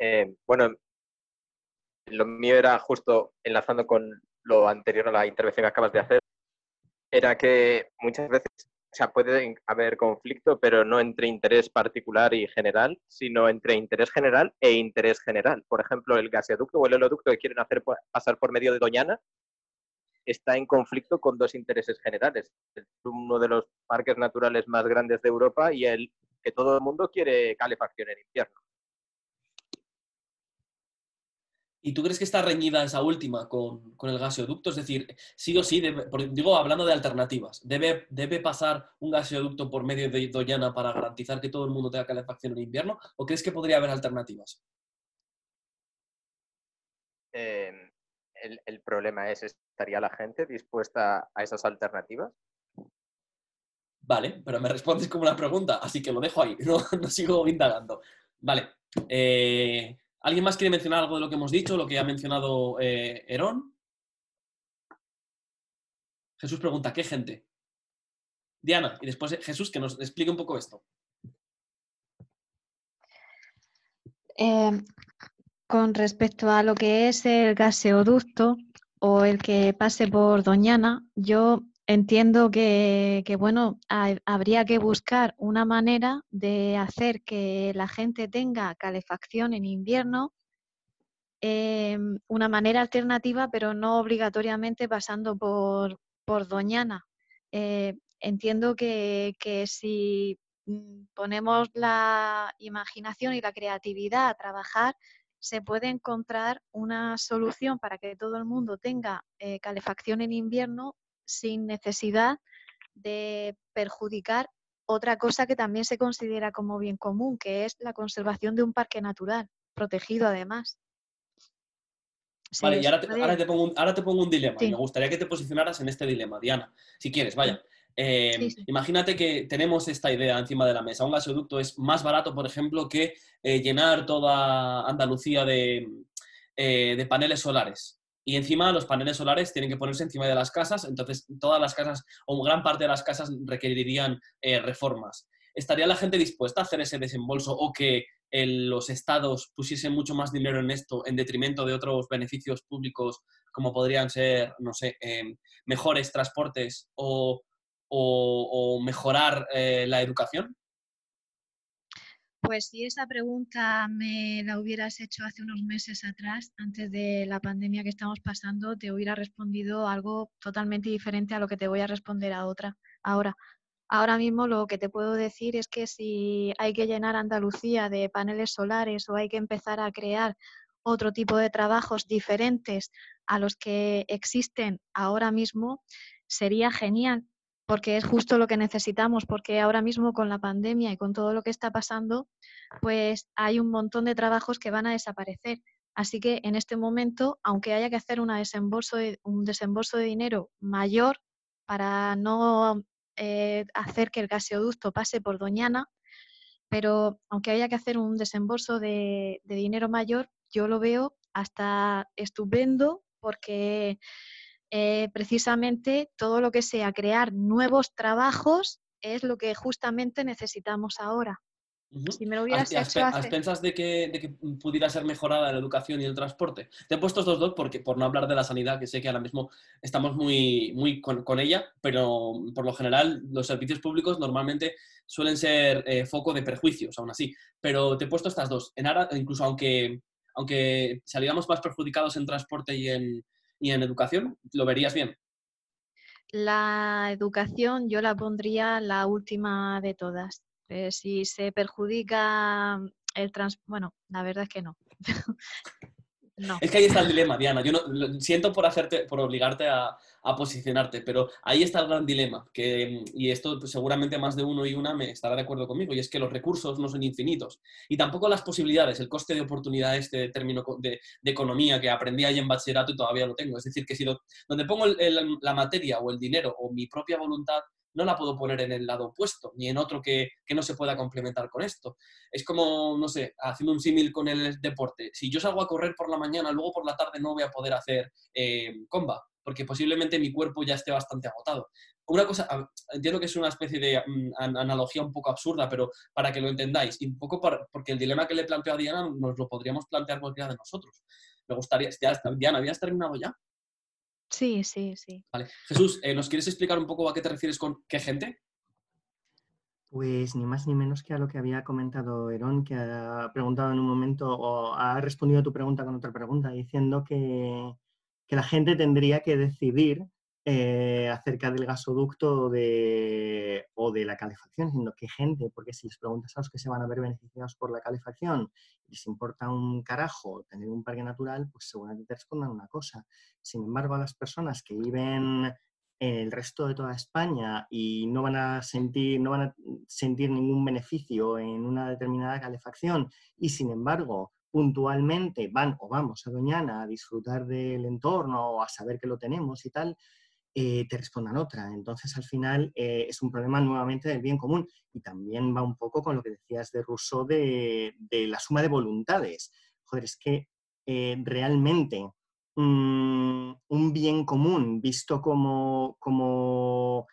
Eh, bueno, lo mío era justo enlazando con lo anterior a la intervención que acabas de hacer, era que muchas veces o puede haber conflicto, pero no entre interés particular y general, sino entre interés general e interés general. Por ejemplo, el gasoducto o el oleoducto que quieren hacer pasar por medio de Doñana está en conflicto con dos intereses generales. uno de los parques naturales más grandes de Europa y el que todo el mundo quiere calefacción en invierno. ¿Y tú crees que está reñida esa última con, el gaseoducto? Es decir, sí o sí, digo, hablando de alternativas, ¿debe, ¿debe pasar un gaseoducto por medio de Doñana para garantizar que todo el mundo tenga calefacción en invierno? ¿O crees que podría haber alternativas? Em, el, problema es, ¿estaría la gente dispuesta a esas alternativas? Vale, pero me respondes como una pregunta, así que lo dejo ahí, no, no sigo indagando. Vale. Eh, ¿Alguien más quiere mencionar algo de lo que hemos dicho, lo que ha mencionado eh, Herón? Jesús pregunta, ¿qué gente? Diana, y después Jesús que nos explique un poco esto. Em, con respecto a lo que es el gaseoducto o el que pase por Doñana, yo Entiendo que, bueno, habría que buscar una manera de hacer que la gente tenga calefacción en invierno, em, una manera alternativa, pero no obligatoriamente pasando por, Doñana. Eh, entiendo que, que si mm, ponemos la imaginación y la creatividad a trabajar, se puede encontrar una solución para que todo el mundo tenga eh, calefacción en invierno sin necesidad de perjudicar otra cosa que también se considera como bien común, que es la conservación de un parque natural, protegido además. vale, y ahora te, pongo un, dilema. me gustaría que te posicionaras en este dilema, Diana, si quieres, vaya. Em, imagínate que tenemos esta idea encima de la mesa. Un gasoducto es más barato, por ejemplo, que eh, llenar toda Andalucía de, eh, de paneles solares y encima los paneles solares tienen que ponerse encima de las casas, entonces todas las casas o gran parte de las casas requerirían eh, reformas. ¿Estaría la gente dispuesta a hacer ese desembolso o que los estados pusiesen mucho más dinero en esto en detrimento de otros beneficios públicos como podrían ser, no sé, em, mejores transportes o, mejorar eh, la educación? Pues si esa pregunta me la hubieras hecho hace unos meses atrás, antes de la pandemia que estamos pasando, te hubiera respondido algo totalmente diferente a lo que te voy a responder a otra, ahora. Ahora mismo lo que te puedo decir es que si hay que llenar Andalucía de paneles solares o hay que empezar a crear otro tipo de trabajos diferentes a los que existen ahora mismo, sería genial porque es justo lo que necesitamos, porque ahora mismo con la pandemia y con todo lo que está pasando, pues hay un montón de trabajos que van a desaparecer. Así que en este momento, aunque haya que hacer una desembolso un desembolso de dinero mayor para no eh, hacer que el gaseoducto pase por Doñana, pero aunque haya que hacer un desembolso de dinero mayor, yo lo veo hasta estupendo porque eh, precisamente todo lo que sea crear nuevos trabajos es lo que justamente necesitamos ahora. Si me lo hubieras hecho ¿A expensas de que, de que pudiera ser mejorada la educación y el transporte? Te he puesto estos dos porque, por no hablar de la sanidad, que sé que ahora mismo estamos muy, muy con, con ella, pero por lo general los servicios públicos normalmente suelen ser eh, foco de perjuicios, aún así. Pero te he puesto estas dos. En Ara, incluso aunque, aunque saliéramos más perjudicados en transporte y en, y en educación, ¿lo verías bien? La educación yo la pondría la última de todas. Eh, si se perjudica el transporte, bueno, la verdad es que no. Es que ahí está el dilema, Diana. Yo no, siento por hacerte, por obligarte a, posicionarte, pero ahí está el gran dilema. Que, y esto seguramente más de uno y una me estará de acuerdo conmigo, y es que los recursos no son infinitos. Y tampoco las posibilidades, el coste de oportunidad, este término de, economía que aprendí ahí en bachillerato y todavía lo tengo. Es decir, que si donde pongo la materia o el dinero o mi propia voluntad, no la puedo poner en el lado opuesto, ni en otro que, no se pueda complementar con esto. Es como, no sé, haciendo un símil con el deporte. Si yo salgo a correr por la mañana, luego por la tarde no voy a poder hacer eh, comba, porque posiblemente mi cuerpo ya esté bastante agotado. Una cosa, entiendo que es una especie de mm, analogía un poco absurda, pero para que lo entendáis, y un poco porque el dilema que le planteo a Diana nos lo podríamos plantear cualquiera de nosotros. Me gustaría, Diana, ¿habías terminado ya? Sí, sí, sí. Vale. Jesús, eh, ¿nos quieres explicar un poco a qué te refieres con qué gente? Pues ni más ni menos que a lo que había comentado Herón, que ha preguntado en un momento, o ha respondido a tu pregunta con otra pregunta, diciendo que, que la gente tendría que decidir eh, acerca del gasoducto de, o de la calefacción, diciendo que gente, porque si les preguntas a los que se van a ver beneficiados por la calefacción, les importa un carajo tener un parque natural, pues seguramente te respondan una cosa. Sin embargo, a las personas que viven en el resto de toda España y no van a sentir, no van a sentir ningún beneficio en una determinada calefacción y sin embargo puntualmente van o vamos a Doñana a disfrutar del entorno o a saber que lo tenemos y tal, eh, te respondan otra. Entonces, al final, eh, es un problema nuevamente del bien común y también va un poco con lo que decías de Rousseau de, la suma de voluntades. Joder, es que eh, realmente mm, un bien común visto como, como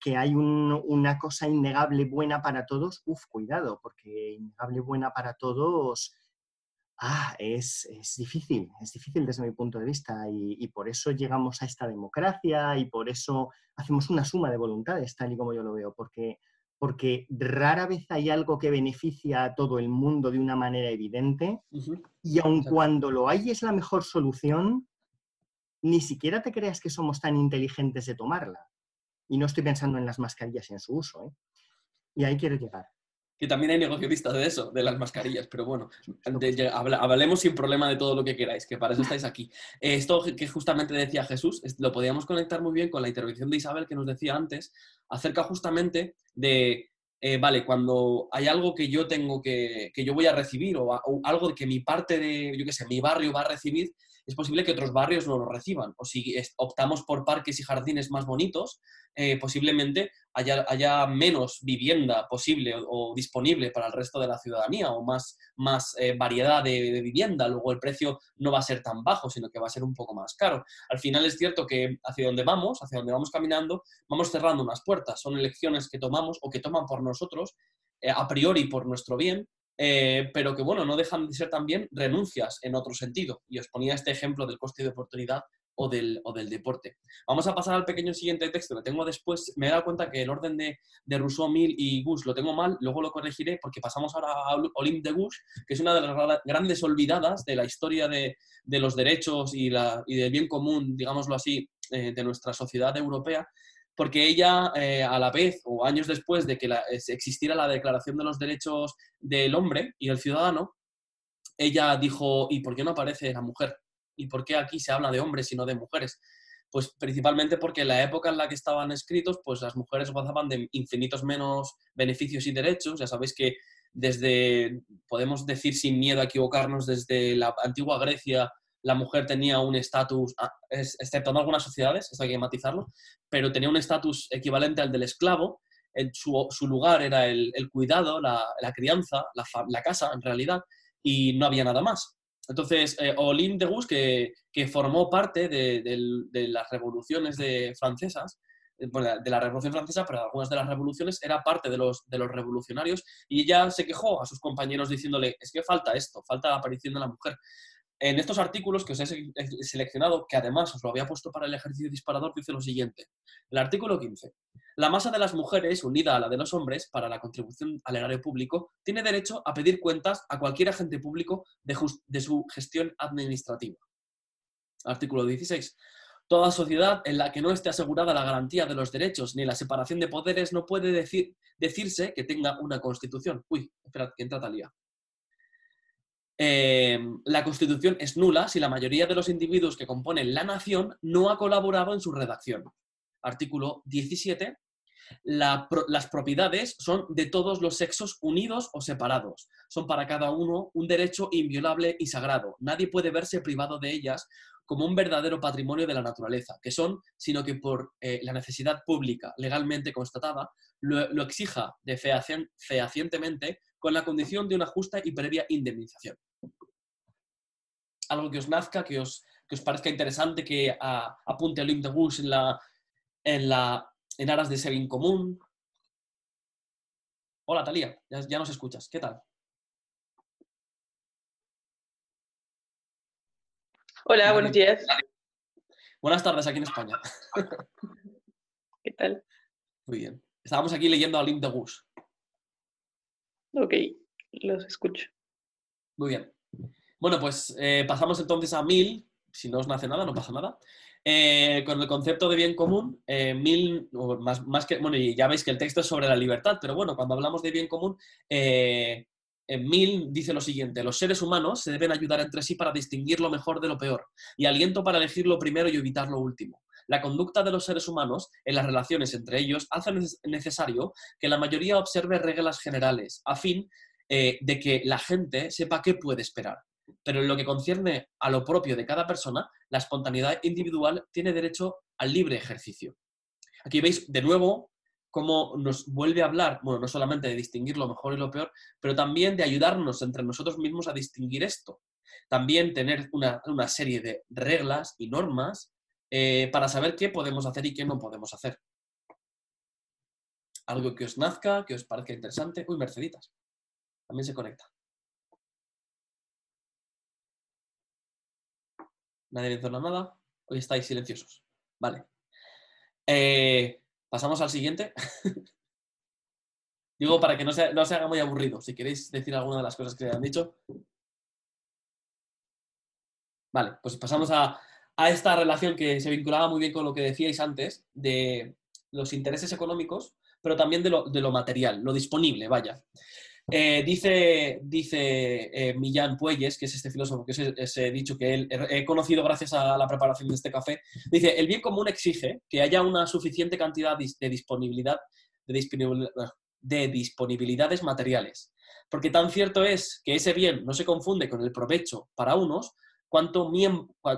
que hay una cosa innegable buena para todos, uff, cuidado, porque innegable buena para todos ah, es, difícil, es difícil desde mi punto de vista y, por eso llegamos a esta democracia y por eso hacemos una suma de voluntades, tal y como yo lo veo, porque, porque rara vez hay algo que beneficia a todo el mundo de una manera evidente y aun cuando lo hay es la mejor solución, ni siquiera te creas que somos tan inteligentes de tomarla. Y no estoy pensando en las mascarillas y en su uso. ¿eh? Y ahí quiero llegar que también hay negociatistas de eso, de las mascarillas, pero bueno, hablemos sin problema de todo lo que queráis, que para eso estáis aquí. Esto que justamente decía Jesús, lo podíamos conectar muy bien con la intervención de Isabel que nos decía antes, acerca justamente de, eh, vale, cuando hay algo que yo tengo que, que yo voy a recibir o, o, algo que mi parte de, yo qué sé, mi barrio va a recibir, es posible que otros barrios no lo reciban. O si optamos por parques y jardines más bonitos, eh, posiblemente haya, menos vivienda posible o, disponible para el resto de la ciudadanía o más, eh, variedad de, vivienda. Luego el precio no va a ser tan bajo, sino que va a ser un poco más caro. Al final es cierto que hacia donde vamos, hacia donde vamos caminando, vamos cerrando unas puertas. Son elecciones que tomamos o que toman por nosotros eh, a priori por nuestro bien, eh, pero que bueno, no dejan de ser también renuncias en otro sentido. Y os ponía este ejemplo del coste de oportunidad o del, o del deporte. Vamos a pasar al pequeño siguiente texto que tengo después. Me he dado cuenta que el orden de, de Rousseau, Mill y Gus lo tengo mal, luego lo corregiré porque pasamos ahora a Olympe de Gus, que es una de las grandes olvidadas de la historia de, de los derechos y, la, y, del bien común, digámoslo así, eh, de nuestra sociedad europea porque ella, eh, a la vez o años después de que existiera la Declaración de los Derechos del Hombre y del Ciudadano, ella dijo, ¿y por qué no aparece la mujer? ¿Y por qué aquí se habla de hombres y no de mujeres? Pues principalmente porque en la época en la que estaban escritos, pues las mujeres gozaban de infinitos menos beneficios y derechos. Ya sabéis que desde, podemos decir sin miedo a equivocarnos, desde la antigua Grecia la mujer tenía un estatus, ah, excepto en algunas sociedades, esto hay que matizarlo, pero tenía un estatus equivalente al del esclavo. su, lugar era el, cuidado, la, crianza, la, casa en realidad, y no había nada más. Entonces, eh, de Gus, que, formó parte de, las revoluciones de francesas, de la Revolución Francesa, pero algunas de las revoluciones era parte de los, de los revolucionarios y ella se quejó a sus compañeros diciéndole, es que falta esto, falta la aparición de la mujer. En estos artículos que os he seleccionado, que además os lo había puesto para el ejercicio disparador, dice lo siguiente. El artículo 15. La masa de las mujeres, unida a la de los hombres, para la contribución al erario público, tiene derecho a pedir cuentas a cualquier agente público de, su gestión administrativa. Artículo 16. Toda sociedad en la que no esté asegurada la garantía de los derechos ni la separación de poderes no puede decir, decirse que tenga una constitución. Uy, esperad, que entra Talía. Em, la Constitución es nula si la mayoría de los individuos que componen la nación no ha colaborado en su redacción. Artículo 17. las propiedades son de todos los sexos unidos o separados. Son para cada uno un derecho inviolable y sagrado. Nadie puede verse privado de ellas como un verdadero patrimonio de la naturaleza, que son, sino que por eh, la necesidad pública legalmente constatada, lo, exija fehacientemente con la condición de una justa y previa indemnización. Algo que os nazca, que os, os parezca interesante, que apunte a Lim de Bush en, la, en, la, en aras de ser común. Hola, Talía, ya, ya nos escuchas. ¿Qué tal? Hola, buenos días. Buenas tardes aquí en España. ¿Qué tal? Muy bien. Estábamos aquí leyendo a Lim de Gus. Ok, los escucho. Muy bien. Bueno, pues eh, pasamos entonces a Mil. Si no os nace nada, no pasa nada. Eh, con el concepto de bien común, eh, Mil, más, más, que, bueno, ya veis que el texto es sobre la libertad, pero bueno, cuando hablamos de bien común, en Mill dice lo siguiente, los seres humanos se deben ayudar entre sí para distinguir lo mejor de lo peor y aliento para elegir lo primero y evitar lo último. La conducta de los seres humanos en las relaciones entre ellos hace necesario que la mayoría observe reglas generales a fin eh, de que la gente sepa qué puede esperar. Pero en lo que concierne a lo propio de cada persona, la espontaneidad individual tiene derecho al libre ejercicio. Aquí veis de nuevo cómo nos vuelve a hablar, bueno, no solamente de distinguir lo mejor y lo peor, pero también de ayudarnos entre nosotros mismos a distinguir esto. También tener una, serie de reglas y normas eh, para saber qué podemos hacer y qué no podemos hacer. Algo que os nazca, que os parezca interesante. Uy, Merceditas. También se conecta. Nadie menciona nada. Hoy estáis silenciosos. Vale. Eh, Pasamos al siguiente. Digo, para que no se, no se haga muy aburrido. Si queréis decir alguna de las cosas que han dicho. Vale, pues pasamos a, esta relación que se vinculaba muy bien con lo que decíais antes, de los intereses económicos, pero también de lo, de lo material, lo disponible, vaya. Eh, dice dice eh, Millán Puelles, que es este filósofo, que es ese dicho que él he conocido gracias a la preparación de este café, dice, el bien común exige que haya una suficiente cantidad de disponibilidad, de, disponibilidades materiales. Porque tan cierto es que ese bien no se confunde con el provecho para unos, cuanto,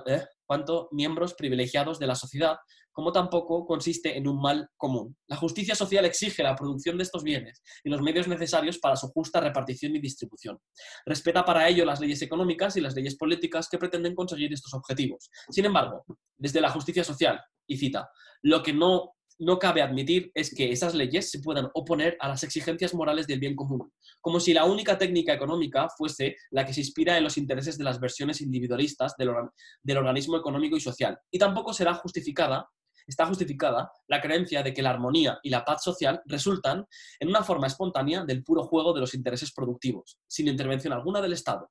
eh, cuanto miembros privilegiados de la sociedad como tampoco consiste en un mal común. La justicia social exige la producción de estos bienes y los medios necesarios para su justa repartición y distribución. Respeta para ello las leyes económicas y las leyes políticas que pretenden conseguir estos objetivos. Sin embargo, desde la justicia social, y cita, lo que no, no cabe admitir es que esas leyes se puedan oponer a las exigencias morales del bien común, como si la única técnica económica fuese la que se inspira en los intereses de las versiones individualistas del, del organismo económico y social, y tampoco será justificada está justificada la creencia de que la armonía y la paz social resultan en una forma espontánea del puro juego de los intereses productivos, sin intervención alguna del Estado.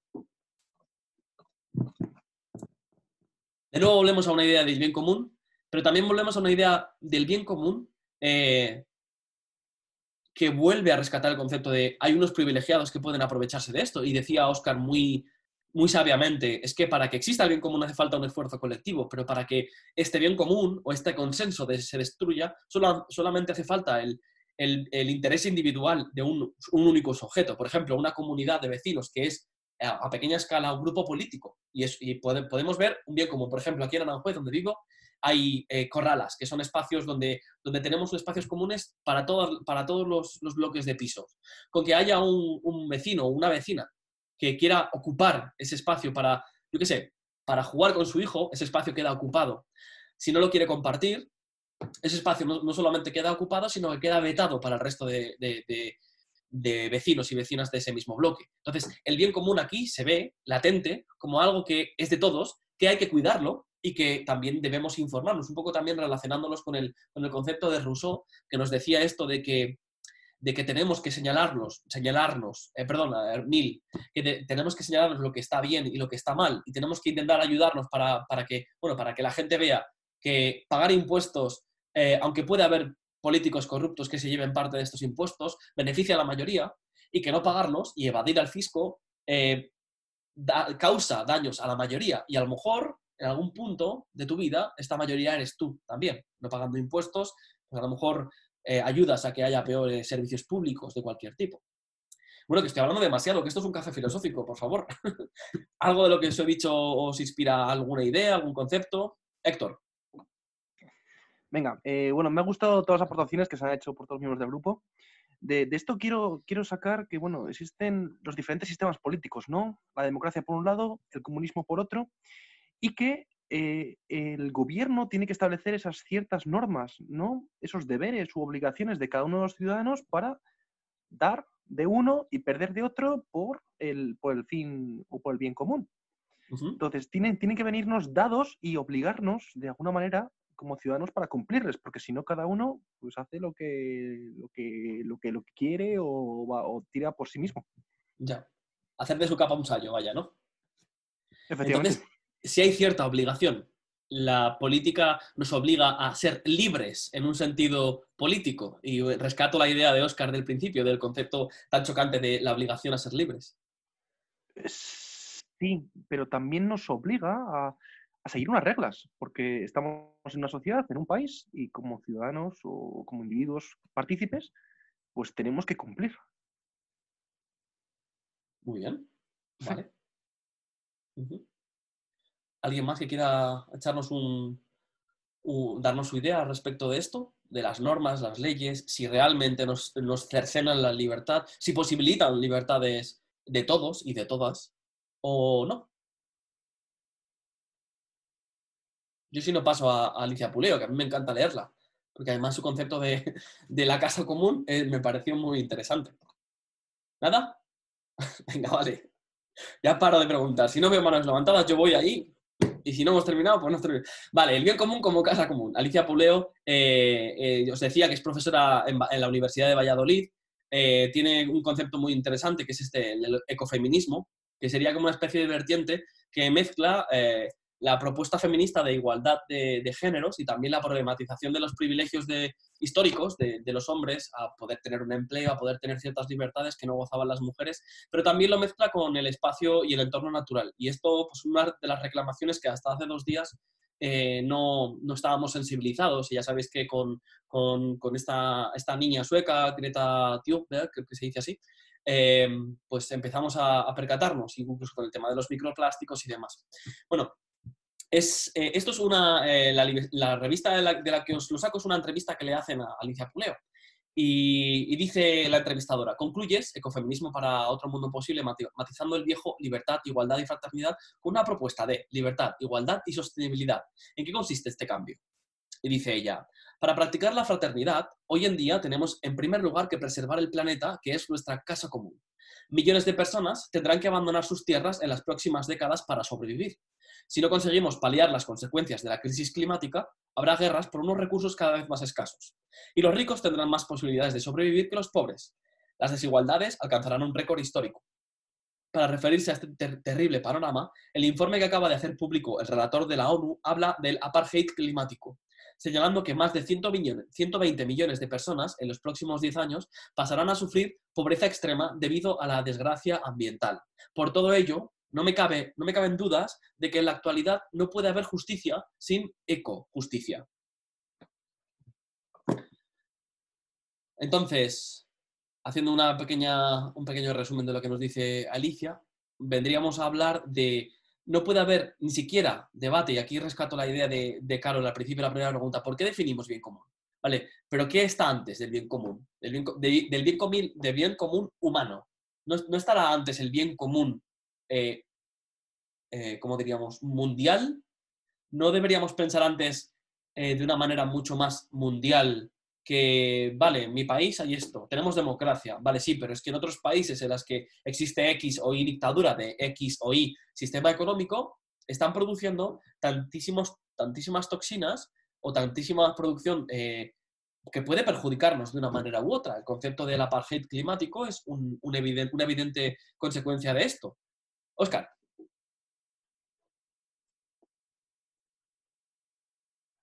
De nuevo volvemos a una idea del bien común, pero también volvemos a una idea del bien común eh, que vuelve a rescatar el concepto de hay unos privilegiados que pueden aprovecharse de esto. Y decía Oscar muy, muy sabiamente, es que para que exista el bien común hace falta un esfuerzo colectivo, pero para que este bien común o este consenso se destruya, solamente hace falta el, interés individual de un, único sujeto. Por ejemplo, una comunidad de vecinos que es a, pequeña escala un grupo político. Y, podemos ver un bien común. Por ejemplo, aquí en Aranjuez, donde vivo, hay eh, corralas, que son espacios donde, donde tenemos espacios comunes para, para todos los, bloques de pisos. Con que haya un, un vecino o una vecina que quiera ocupar ese espacio para, yo qué sé, para jugar con su hijo, ese espacio queda ocupado. Si no lo quiere compartir, ese espacio no, solamente queda ocupado, sino que queda vetado para el resto de, de vecinos y vecinas de ese mismo bloque. Entonces, el bien común aquí se ve latente como algo que es de todos, que hay que cuidarlo y que también debemos informarnos, un poco también relacionándolos con el, con el concepto de Rousseau, que nos decía esto de que, de que tenemos que señalarnos, señalarnos, eh, perdón, Mil, que tenemos que señalarnos lo que está bien y lo que está mal, y tenemos que intentar ayudarnos para, para que, bueno, para que la gente vea que pagar impuestos, eh, aunque puede haber políticos corruptos que se lleven parte de estos impuestos, beneficia a la mayoría y que no pagarlos y evadir al fisco eh, causa daños a la mayoría. Y a lo mejor en algún punto de tu vida esta mayoría eres tú también, no pagando impuestos, pues a lo mejor eh, ayudas a que haya peores servicios públicos de cualquier tipo. Bueno, que estoy hablando demasiado, que esto es un café filosófico, por favor. ¿Algo de lo que os he dicho os inspira alguna idea, algún concepto? Héctor. Venga, eh, bueno, me ha gustado todas las aportaciones que se han hecho por todos los miembros del grupo. De, esto quiero, quiero sacar que, bueno, existen los diferentes sistemas políticos, ¿no? La democracia por un lado, el comunismo por otro, y que eh, el gobierno tiene que establecer esas ciertas normas, ¿no? Esos deberes u obligaciones de cada uno de los ciudadanos para dar de uno y perder de otro por el, por el fin o por el bien común. Entonces, tienen, tienen que venirnos dados y obligarnos, de alguna manera, como ciudadanos para cumplirles, porque si no cada uno pues hace lo que lo que lo que, lo quiere o, va, o tira por sí mismo. Ya. Hacer de su capa un sallo, vaya, ¿no? Efectivamente. Entonces, si hay cierta obligación, la política nos obliga a ser libres en un sentido político. Y rescato la idea de Oscar del principio, del concepto tan chocante de la obligación a ser libres. Sí, pero también nos obliga a, a seguir unas reglas, porque estamos en una sociedad, en un país, y como ciudadanos o como individuos partícipes, pues tenemos que cumplir. Muy bien. Vale. ¿Alguien más que quiera echarnos un, darnos su idea respecto de esto? De las normas, las leyes, si realmente nos, cercenan la libertad, si posibilitan libertades de todos y de todas, o no. Yo sí no paso a, Alicia Puleo, que a mí me encanta leerla, porque además su concepto de, la casa común eh, me pareció muy interesante. ¿Nada? Venga, vale. Ya paro de preguntar. Si no veo manos levantadas, yo voy ahí. Y si no hemos terminado, pues no terminado. Vale, el bien común como casa común. Alicia Puleo, eh, eh, os decía que es profesora en, la Universidad de Valladolid. tiene un concepto muy interesante que es este, el ecofeminismo, que sería como una especie de vertiente que mezcla la propuesta feminista de igualdad de, géneros y también la problematización de los privilegios de, históricos de, los hombres a poder tener un empleo, a poder tener ciertas libertades que no gozaban las mujeres, pero también lo mezcla con el espacio y el entorno natural. Y esto, pues una de las reclamaciones que hasta hace dos días eh, no, no, estábamos sensibilizados. Y ya sabéis que con, con, con esta, esta, niña sueca, Greta Thunberg, creo que se dice así, eh, pues empezamos a, a, percatarnos, incluso con el tema de los microplásticos y demás. Bueno, eh, esto es una, eh, la, revista de la, que os lo saco es una entrevista que le hacen a Alicia Puleo. Y, dice la entrevistadora, concluyes ecofeminismo para otro mundo posible, matizando el viejo libertad, igualdad y fraternidad con una propuesta de libertad, igualdad y sostenibilidad. ¿En qué consiste este cambio? Y dice ella, para practicar la fraternidad, hoy en día tenemos en primer lugar que preservar el planeta, que es nuestra casa común. Millones de personas tendrán que abandonar sus tierras en las próximas décadas para sobrevivir. Si no conseguimos paliar las consecuencias de la crisis climática, habrá guerras por unos recursos cada vez más escasos. Y los ricos tendrán más posibilidades de sobrevivir que los pobres. Las desigualdades alcanzarán un récord histórico. Para referirse a este terrible panorama, el informe que acaba de hacer público el relator de la ONU habla del apartheid climático, señalando que más de 120 millones de personas en los próximos 10 años pasarán a sufrir pobreza extrema debido a la desgracia ambiental. Por todo ello, no me, cabe, no me caben dudas de que en la actualidad no puede haber justicia sin eco-justicia. Entonces, haciendo una pequeña, un pequeño resumen de lo que nos dice Alicia, vendríamos a hablar de no puede haber ni siquiera debate, y aquí rescato la idea de, de Carol al principio de la primera pregunta, ¿por qué definimos bien común? ¿Vale? Pero ¿qué está antes del bien común? Del bien, común, humano. No, no, estará antes el bien común eh, eh, como diríamos, mundial, no deberíamos pensar antes eh, de una manera mucho más mundial que, vale, en mi país hay esto, tenemos democracia, vale, sí, pero es que en otros países en los que existe X o Y dictadura de X o Y sistema económico, están produciendo tantísimos, tantísimas toxinas o tantísima producción eh, que puede perjudicarnos de una manera u otra. El concepto del apartheid climático es un, evidente, una evidente consecuencia de esto. Oscar.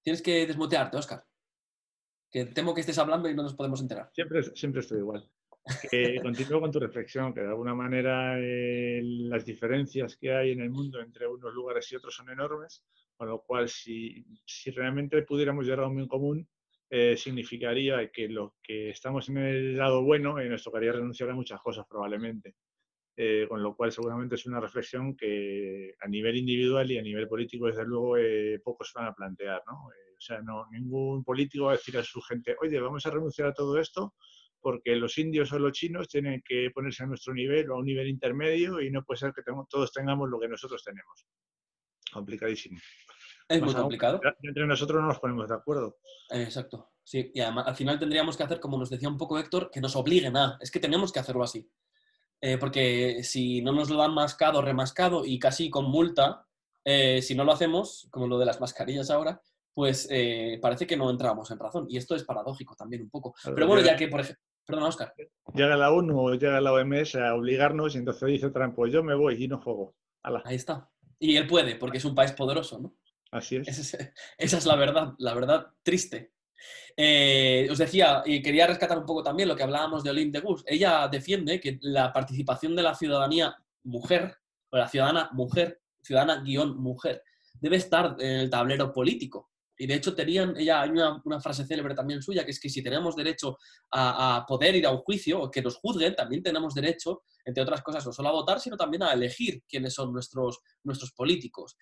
Tienes que desmutearte, Oscar. Que temo que estés hablando y no nos podemos enterar. Siempre, siempre estoy igual. continúo con tu reflexión, que de alguna manera eh, las diferencias que hay en el mundo entre unos lugares y otros son enormes, con lo cual si, si realmente pudiéramos llegar a un bien común, eh, significaría que los que estamos en el lado bueno eh, nos tocaría renunciar a muchas cosas probablemente. con lo cual seguramente es una reflexión que a nivel individual y a nivel político desde luego pocos van a plantear. ¿no? O sea, no, ningún político va a decir a su gente, oye, vamos a renunciar a todo esto porque los indios o los chinos tienen que ponerse a nuestro nivel o a un nivel intermedio y no puede ser que todos tengamos lo que nosotros tenemos. Complicadísimo. Es muy complicado. Entre nosotros no nos ponemos de acuerdo. Exacto. Sí, y además al final tendríamos que hacer, como nos decía un poco Héctor, que nos obliguen a. Es que tenemos que hacerlo así. Eh, porque si no nos lo dan mascado, remascado y casi con multa, eh, si no lo hacemos, como lo de las mascarillas ahora, pues eh, parece que no entramos en razón. Y esto es paradójico también un poco. Pero bueno, ya que, por ejemplo, perdón, Oscar. Llega la ONU o llega la OMS a obligarnos y entonces dice Trump, pues yo me voy y no juego. Ahí está. Y él puede, porque es un país poderoso, ¿no? Así es. Esa es, la verdad, la verdad triste. Eh, os decía, y quería rescatar un poco también lo que hablábamos de Olympe de Gus. Ella defiende que la participación de la ciudadanía mujer, o la ciudadana mujer, ciudadana guion mujer, debe estar en el tablero político. Y de hecho tenían, ella hay una, frase célebre también suya, que es que si tenemos derecho a, poder ir a un juicio o que nos juzguen, también tenemos derecho, entre otras cosas, no solo a votar, sino también a elegir quiénes son nuestros, nuestros políticos.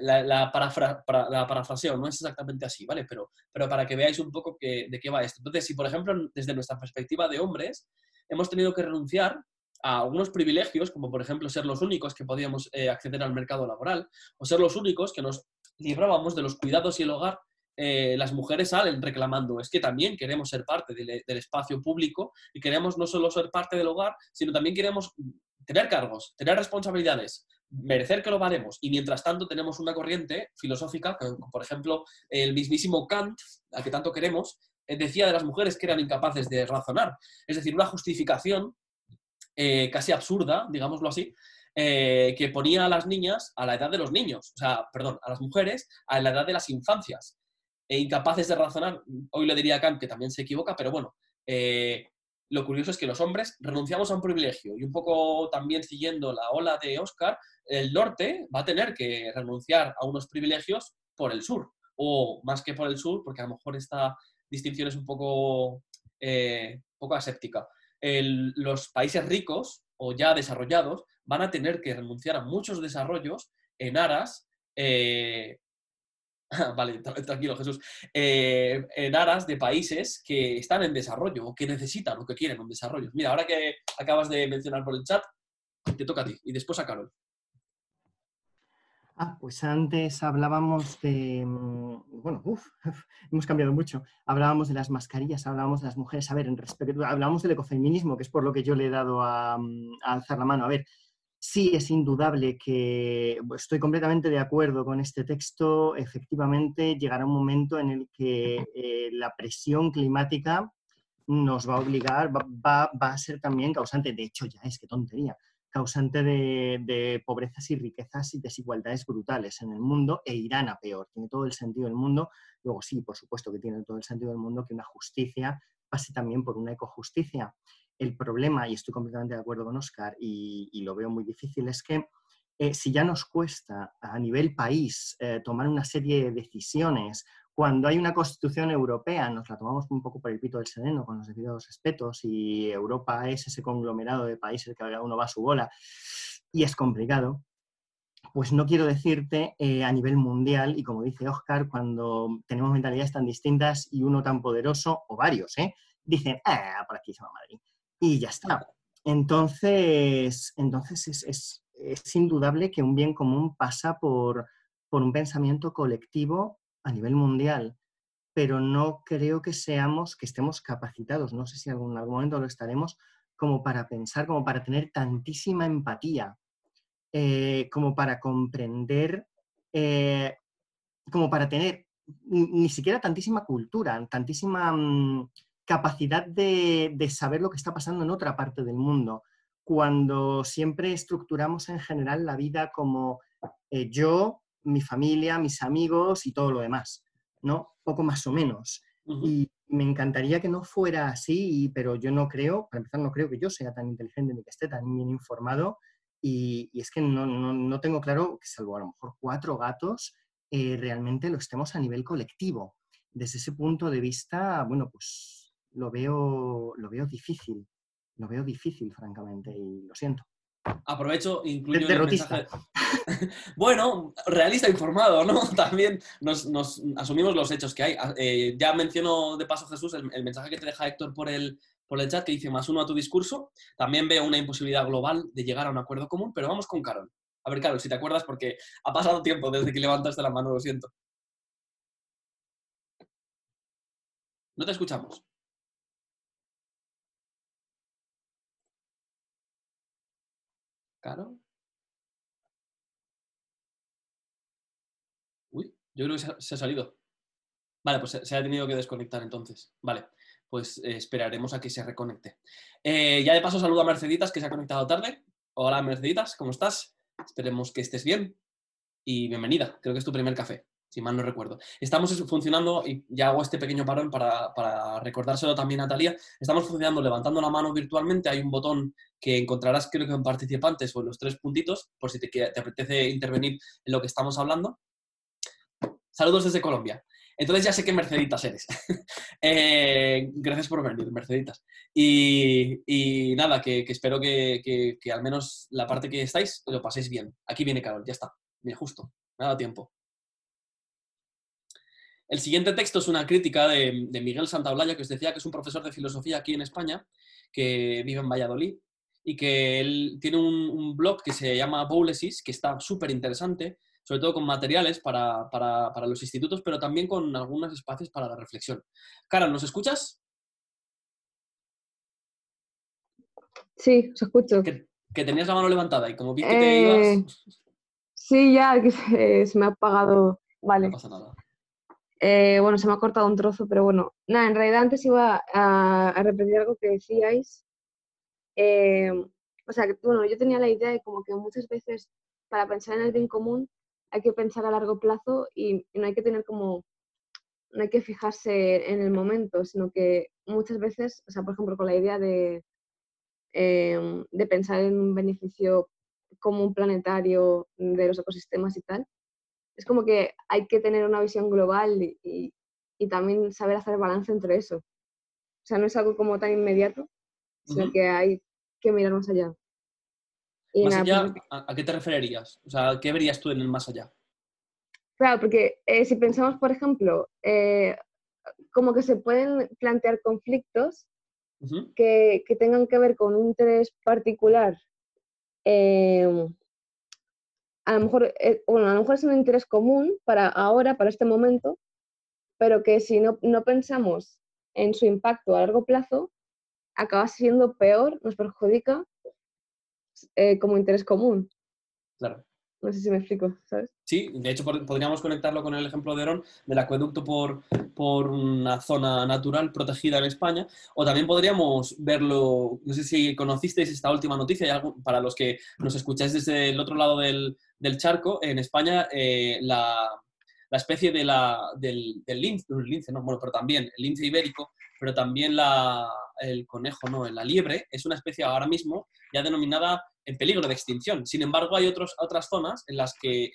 La, parafraseo no es exactamente así, ¿vale? Pero, pero para que veáis un poco de qué va esto. Entonces, si por ejemplo, desde nuestra perspectiva de hombres, hemos tenido que renunciar a algunos privilegios, como por ejemplo ser los únicos que podíamos eh, acceder al mercado laboral, o ser los únicos que nos librábamos de los cuidados y el hogar, eh, las mujeres salen reclamando, es que también queremos ser parte del, espacio público y queremos no solo ser parte del hogar, sino también queremos tener cargos, tener responsabilidades, merecer que lo valemos. Y mientras tanto tenemos una corriente filosófica, por ejemplo, el mismísimo Kant, al que tanto queremos, eh, decía de las mujeres que eran incapaces de razonar. Es decir, una justificación eh, casi absurda, digámoslo así, eh, que ponía a las niñas a la edad de los niños, o sea, perdón, a las mujeres a la edad de las infancias, e incapaces de razonar, hoy le diría a Kant que también se equivoca, pero bueno, eh, lo curioso es que los hombres renunciamos a un privilegio y un poco también siguiendo la ola de Oscar, el norte va a tener que renunciar a unos privilegios por el sur, o más que por el sur, porque a lo mejor esta distinción es un poco, eh, poco aséptica. los países ricos o ya desarrollados van a tener que renunciar a muchos desarrollos en aras, eh, vale, tranquilo Jesús, eh, en aras de países que están en desarrollo o que necesitan o que quieren un desarrollo. Mira, ahora que acabas de mencionar por el chat, te toca a ti y después a Carol. Ah, pues antes hablábamos de, mm, bueno, uf, hemos cambiado mucho. Hablábamos de las mascarillas, hablábamos de las mujeres. A ver, en respecto, hablábamos del ecofeminismo, que es por lo que yo le he dado a, mm, a alzar la mano. A ver, sí es indudable que estoy completamente de acuerdo con este texto. Efectivamente, llegará un momento en el que eh, la presión climática nos va a obligar, va, a ser también causante, de hecho ya es, que tontería, causante de, de, pobrezas y riquezas y desigualdades brutales en el mundo e irán a peor. Tiene todo el sentido del mundo. Luego sí, por supuesto que tiene todo el sentido del mundo que una justicia pase también por una ecojusticia. El problema, y estoy completamente de acuerdo con Oscar y, lo veo muy difícil, es que eh, si ya nos cuesta a nivel país eh, tomar una serie de decisiones, cuando hay una constitución europea, nos la tomamos un poco por el pito del sereno, con los debidos respetos, y Europa es ese conglomerado de países que cada uno va a su bola, y es complicado, pues no quiero decirte eh, a nivel mundial, y como dice Oscar, cuando tenemos mentalidades tan distintas y uno tan poderoso, o varios, dicen, ah, por aquí se va Madrid y ya está. Entonces, entonces es, indudable que un bien común pasa por, un pensamiento colectivo a nivel mundial. pero no creo que seamos, que estemos capacitados, no sé si en algún, algún momento lo estaremos, como para pensar, como para tener tantísima empatía, eh, como para comprender, eh, como para tener ni siquiera tantísima cultura, tantísima mm, capacidad de, saber lo que está pasando en otra parte del mundo, cuando siempre estructuramos en general la vida como eh, yo, mi familia, mis amigos y todo lo demás, ¿no? Poco más o menos. Y me encantaría que no fuera así, pero yo no creo, para empezar, no creo que yo sea tan inteligente ni que esté tan bien informado. Y, es que no, no, tengo claro que, salvo a lo mejor cuatro gatos, eh, realmente lo estemos a nivel colectivo. Desde ese punto de vista, bueno, pues lo veo, lo veo difícil. Lo veo difícil, francamente, y lo siento. Aprovecho, incluyo el mensaje. bueno, realista informado, ¿no? También nos, asumimos los hechos que hay. Ah, eh, ya menciono de paso, Jesús, el, mensaje que te deja Héctor por el, por el chat que dice más uno a tu discurso. También veo una imposibilidad global de llegar a un acuerdo común, pero vamos con Carol. A ver, Carol, si te acuerdas, porque ha pasado tiempo desde que levantaste la mano, lo siento. No te escuchamos. ¿Caro? Uy, yo creo que se ha, salido. Vale, pues se, ha tenido que desconectar entonces. Vale, pues eh, esperaremos a que se reconecte. Eh, ya de paso saludo a Merceditas, que se ha conectado tarde. Hola, Merceditas, ¿cómo estás? Esperemos que estés bien y bienvenida. Creo que es tu primer café si mal no recuerdo. Estamos funcionando, y ya hago este pequeño parón para, recordárselo también a Natalia, estamos funcionando levantando la mano virtualmente, hay un botón que encontrarás creo que en participantes o en los tres puntitos, por si te, te apetece intervenir en lo que estamos hablando. Saludos desde Colombia. Entonces ya sé que Merceditas eres. Eh, gracias por venir, Merceditas. Y, nada, que, espero que, que, al menos la parte que estáis lo paséis bien. Aquí viene Carol, ya está. Bien, justo. Nada tiempo. El siguiente texto es una crítica de, Miguel Santaolalla, que os decía que es un profesor de filosofía aquí en España, que vive en Valladolid, y que él tiene un, blog que se llama Bowlesis, que está súper interesante, sobre todo con materiales para, los institutos, pero también con algunos espacios para la reflexión. Cara, ¿nos escuchas? Sí, os escucho. Que, tenías la mano levantada y como vi que te ibas... Eh, sí, ya, que se, me ha apagado. Vale. No pasa nada. Eh, bueno, se me ha cortado un trozo, pero bueno, nada, en realidad antes iba a, repetir algo que decíais. Eh, o sea, bueno, yo tenía la idea de como que muchas veces para pensar en el bien común hay que pensar a largo plazo y, no hay que tener como, no hay que fijarse en el momento, sino que muchas veces, o sea, por ejemplo, con la idea de, eh, de pensar en un beneficio común planetario de los ecosistemas y tal, es como que hay que tener una visión global y, también saber hacer balance entre eso. O sea, no es algo como tan inmediato, sino que hay que mirar más allá. más allá, pues ¿a qué te referirías? O sea, ¿qué verías tú en el más allá? Claro, porque eh, si pensamos, por ejemplo, eh, como que se pueden plantear conflictos que, tengan que ver con un interés particular eh, a lo mejor, eh, bueno, a lo mejor es un interés común para ahora, para este momento, pero que si no, no pensamos en su impacto a largo plazo, acaba siendo peor, nos perjudica eh, como interés común. Claro. No sé si me explico, ¿sabes? Sí, de hecho podríamos conectarlo con el ejemplo de Herón, del acueducto por, por una zona natural protegida en España, o también podríamos verlo, no sé si conocisteis esta última noticia, para los que nos escucháis desde el otro lado del, del charco, en España eh, la, la, especie de la, del, del lince, el lince, no, bueno, pero también el lince ibérico, pero también la, el conejo, no, la liebre, es una especie ahora mismo ya denominada en peligro de extinción. Sin embargo, hay otros, otras zonas en las que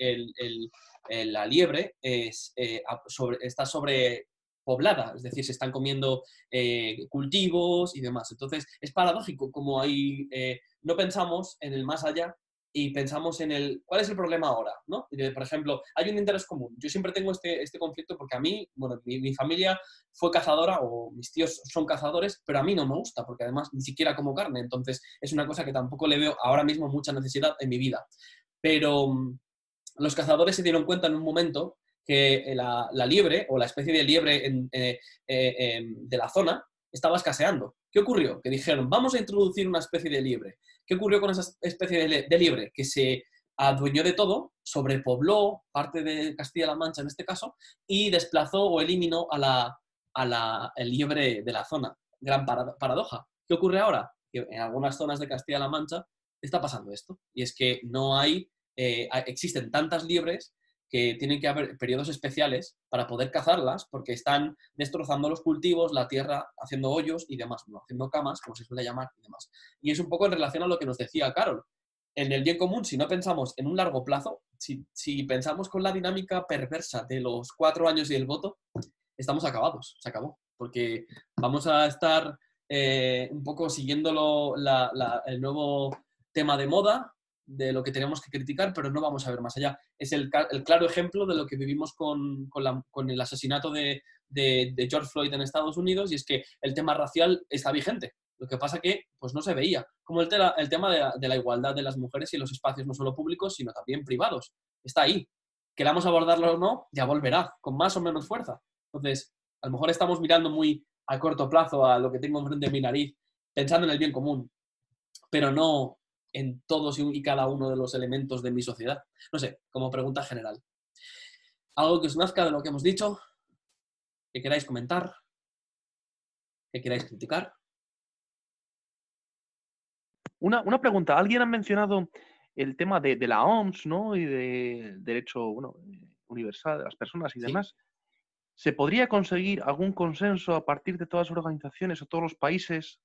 la liebre es, eh, sobre, está sobrepoblada, es decir, se están comiendo eh, cultivos y demás. Entonces, es paradójico como ahí eh, no pensamos en el más allá y pensamos en el, ¿cuál es el problema ahora? ¿no? Por ejemplo, hay un interés común. Yo siempre tengo este, este conflicto porque a mí, bueno, mi, familia fue cazadora o mis tíos son cazadores, pero a mí no me gusta porque además ni siquiera como carne. Entonces es una cosa que tampoco le veo ahora mismo mucha necesidad en mi vida. Pero mm, los cazadores se dieron cuenta en un momento que la, liebre o la especie de liebre eh, eh, de la zona estaba escaseando. ¿Qué ocurrió? Que dijeron, vamos a introducir una especie de liebre. ¿Qué ocurrió con esa especie de, liebre? Que se adueñó de todo, sobrepobló parte de Castilla-La Mancha en este caso, y desplazó o eliminó a la, a la liebre de la zona. Gran paradoja. ¿Qué ocurre ahora? Que en algunas zonas de Castilla-La Mancha está pasando esto. Y es que no hay, eh, existen tantas liebres que tienen que haber periodos especiales para poder cazarlas porque están destrozando los cultivos, la tierra, haciendo hoyos y demás, haciendo camas, como se suele llamar y demás. Y es un poco en relación a lo que nos decía Carol. En el bien común, si no pensamos en un largo plazo, si, si pensamos con la dinámica perversa de los cuatro años y el voto, estamos acabados, se acabó. Porque vamos a estar eh, un poco siguiendo el nuevo tema de moda, de lo que tenemos que criticar, pero no vamos a ver más allá. Es el, claro ejemplo de lo que vivimos con, el asesinato de, George Floyd en Estados Unidos y es que el tema racial está vigente. Lo que pasa que pues, no se veía, como el, tema de la, igualdad de las mujeres y los espacios no solo públicos, sino también privados. Está ahí. Queramos abordarlo o no, ya volverá, con más o menos fuerza. Entonces, a lo mejor estamos mirando muy a corto plazo a lo que tengo enfrente de mi nariz, pensando en el bien común, pero no en todos y cada uno de los elementos de mi sociedad? No sé, como pregunta general. ¿Algo que os nazca de lo que hemos dicho? ¿Que queráis comentar? ¿Que queráis criticar? Una, pregunta. Alguien ha mencionado el tema de, la OMS, ¿no? Y del derecho bueno, universal de las personas y demás. ¿Se podría conseguir algún consenso a partir de todas las organizaciones o todos los países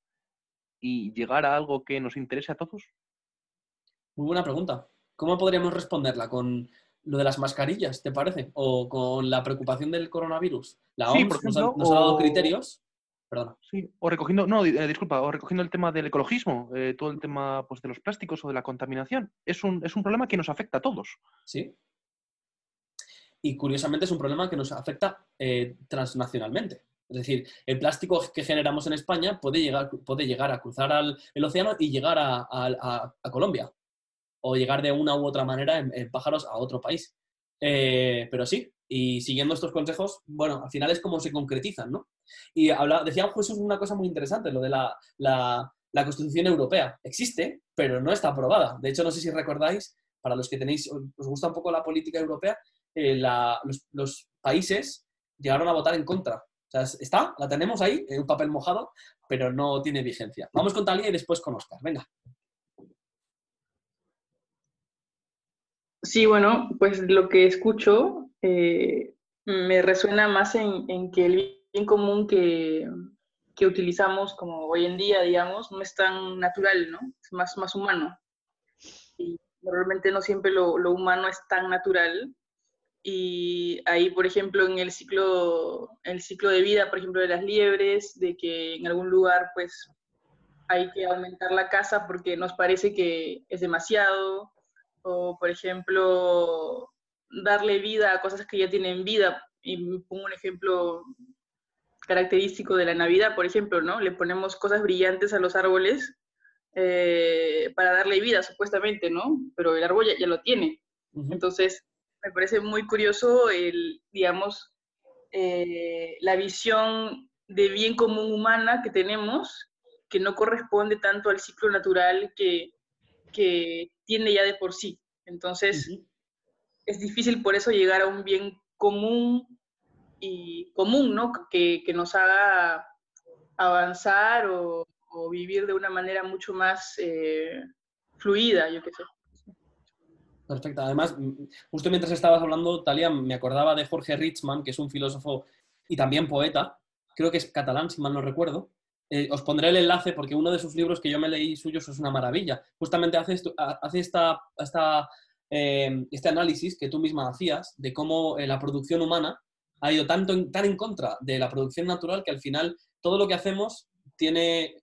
y llegar a algo que nos interese a todos? Muy buena pregunta. ¿Cómo podríamos responderla? ¿Con lo de las mascarillas, te parece? ¿O con la preocupación del coronavirus? La OMS nos, ha, dado criterios. Perdona. Sí, o recogiendo, no, eh, disculpa, o recogiendo el tema del ecologismo, eh, todo el tema pues, de los plásticos o de la contaminación. Es un, es un problema que nos afecta a todos. Sí. Y curiosamente es un problema que nos afecta eh, transnacionalmente. Es decir, el plástico que generamos en España puede llegar, puede llegar a cruzar el océano y llegar a Colombia o llegar de una u otra manera en, pájaros a otro país. Eh, pero sí, y siguiendo estos consejos, bueno, al final es como se concretizan, ¿no? Y habla, decía Jesús una cosa muy interesante, lo de la, la, Constitución Europea. Existe, pero no está aprobada. De hecho, no sé si recordáis, para los que tenéis, os gusta un poco la política europea, eh, los, países llegaron a votar en contra. O sea, está, la tenemos ahí, en un papel mojado, pero no tiene vigencia. Vamos con Talia y después con Oscar. Venga. Sí, bueno, pues lo que escucho eh, me resuena más en, que el bien común que, utilizamos como hoy en día, digamos, no es tan natural, ¿no? Es más, más humano. Y normalmente no siempre lo, humano es tan natural. Y ahí, por ejemplo, en el ciclo, el ciclo de vida, por ejemplo, de las liebres, de que en algún lugar, pues, hay que aumentar la casa porque nos parece que es demasiado, o por ejemplo, darle vida a cosas que ya tienen vida. Y pongo un ejemplo característico de la Navidad, por ejemplo, ¿no? Le ponemos cosas brillantes a los árboles eh, para darle vida, supuestamente, ¿no? Pero el árbol ya, lo tiene. Entonces, me parece muy curioso el, digamos, eh, la visión de bien común humana que tenemos, que no corresponde tanto al ciclo natural que, que tiene ya de por sí. Entonces, es difícil por eso llegar a un bien común y común, ¿no? Que, nos haga avanzar o, vivir de una manera mucho más eh, fluida, yo qué sé. Perfecto. Además, justo mientras estabas hablando, Talia, me acordaba de Jorge Richman, que es un filósofo y también poeta, creo que es catalán, si mal no recuerdo, eh, os pondré el enlace porque uno de sus libros que yo me leí suyos es una maravilla. Justamente hace, hace esta, esta eh, este análisis que tú misma hacías de cómo eh, la producción humana ha ido tanto tan en contra de la producción natural que al final todo lo que hacemos tiene,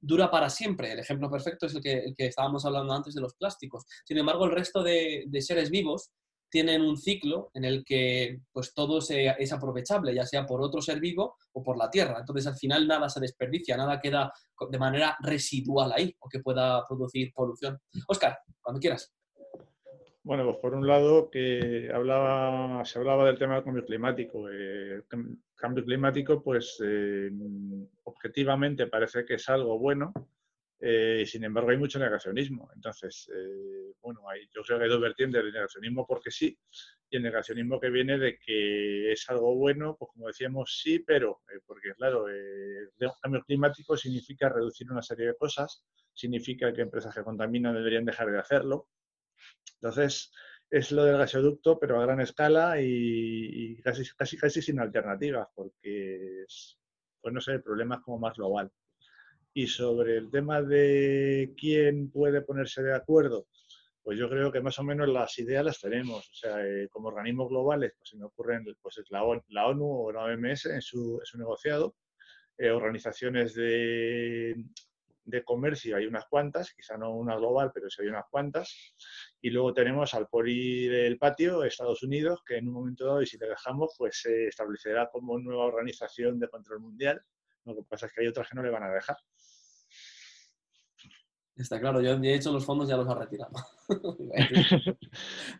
dura para siempre. El ejemplo perfecto es el que, estábamos hablando antes de los plásticos. Sin embargo, el resto de seres vivos tienen un ciclo en el que pues todo es aprovechable, ya sea por otro ser vivo o por la tierra. Entonces al final nada se desperdicia, nada queda de manera residual ahí o que pueda producir polución. Oscar, cuando quieras. Bueno, pues por un lado que hablaba, se hablaba del tema del cambio climático. El cambio climático, pues eh, objetivamente parece que es algo bueno, eh, sin embargo hay mucho negacionismo. Entonces, eh, bueno, hay, yo creo que hay dos vertientes, el negacionismo porque sí, y el negacionismo que viene de que es algo bueno, pues como decíamos, sí, pero, porque claro, el cambio climático significa reducir una serie de cosas, significa que empresas que contaminan deberían dejar de hacerlo, entonces, es lo del gasoducto, pero a gran escala y, casi, casi, casi sin alternativas, porque es, pues no sé, el problema es como más global. Y sobre el tema de quién puede ponerse de acuerdo, pues yo creo que más o menos las ideas las tenemos. O sea, eh, como organismos globales, pues se me ocurren pues es la, ONU, o la OMS en su, negociado, eh, organizaciones de, de comercio hay unas cuantas, quizá no una global, pero sí hay unas cuantas. Y luego tenemos al poli del patio, Estados Unidos, que en un momento dado, y si le dejamos, pues se establecerá como nueva organización de control mundial. Lo que pasa es que hay otras que no le van a dejar. Está claro, yo de hecho los fondos ya los ha retirado.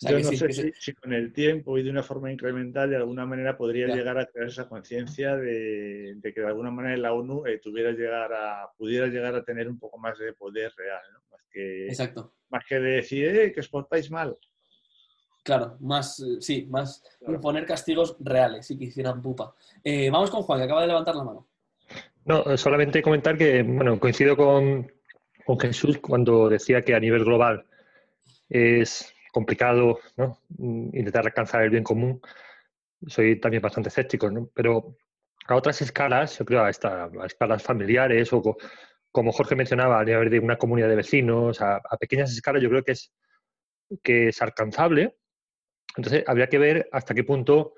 yo no sé si, con el tiempo y de una forma incremental de alguna manera podría llegar a crear esa conciencia de, que de alguna manera la ONU eh, tuviera llegar a, pudiera llegar a tener un poco más de poder real, más, que, Exacto. más que de decir eh, que exportáis mal. Claro, más, eh, sí, más poner castigos reales y que hicieran pupa. vamos con Juan, que acaba de levantar la mano. No, solamente comentar que, bueno, coincido con, con Jesús cuando decía que a nivel global es complicado intentar alcanzar el bien común. Soy también bastante escéptico, pero a otras escalas, yo creo a, a escalas familiares o como Jorge mencionaba, a nivel de una comunidad de vecinos, a, pequeñas escalas, yo creo que es, que es alcanzable. Entonces, habría que ver hasta qué punto,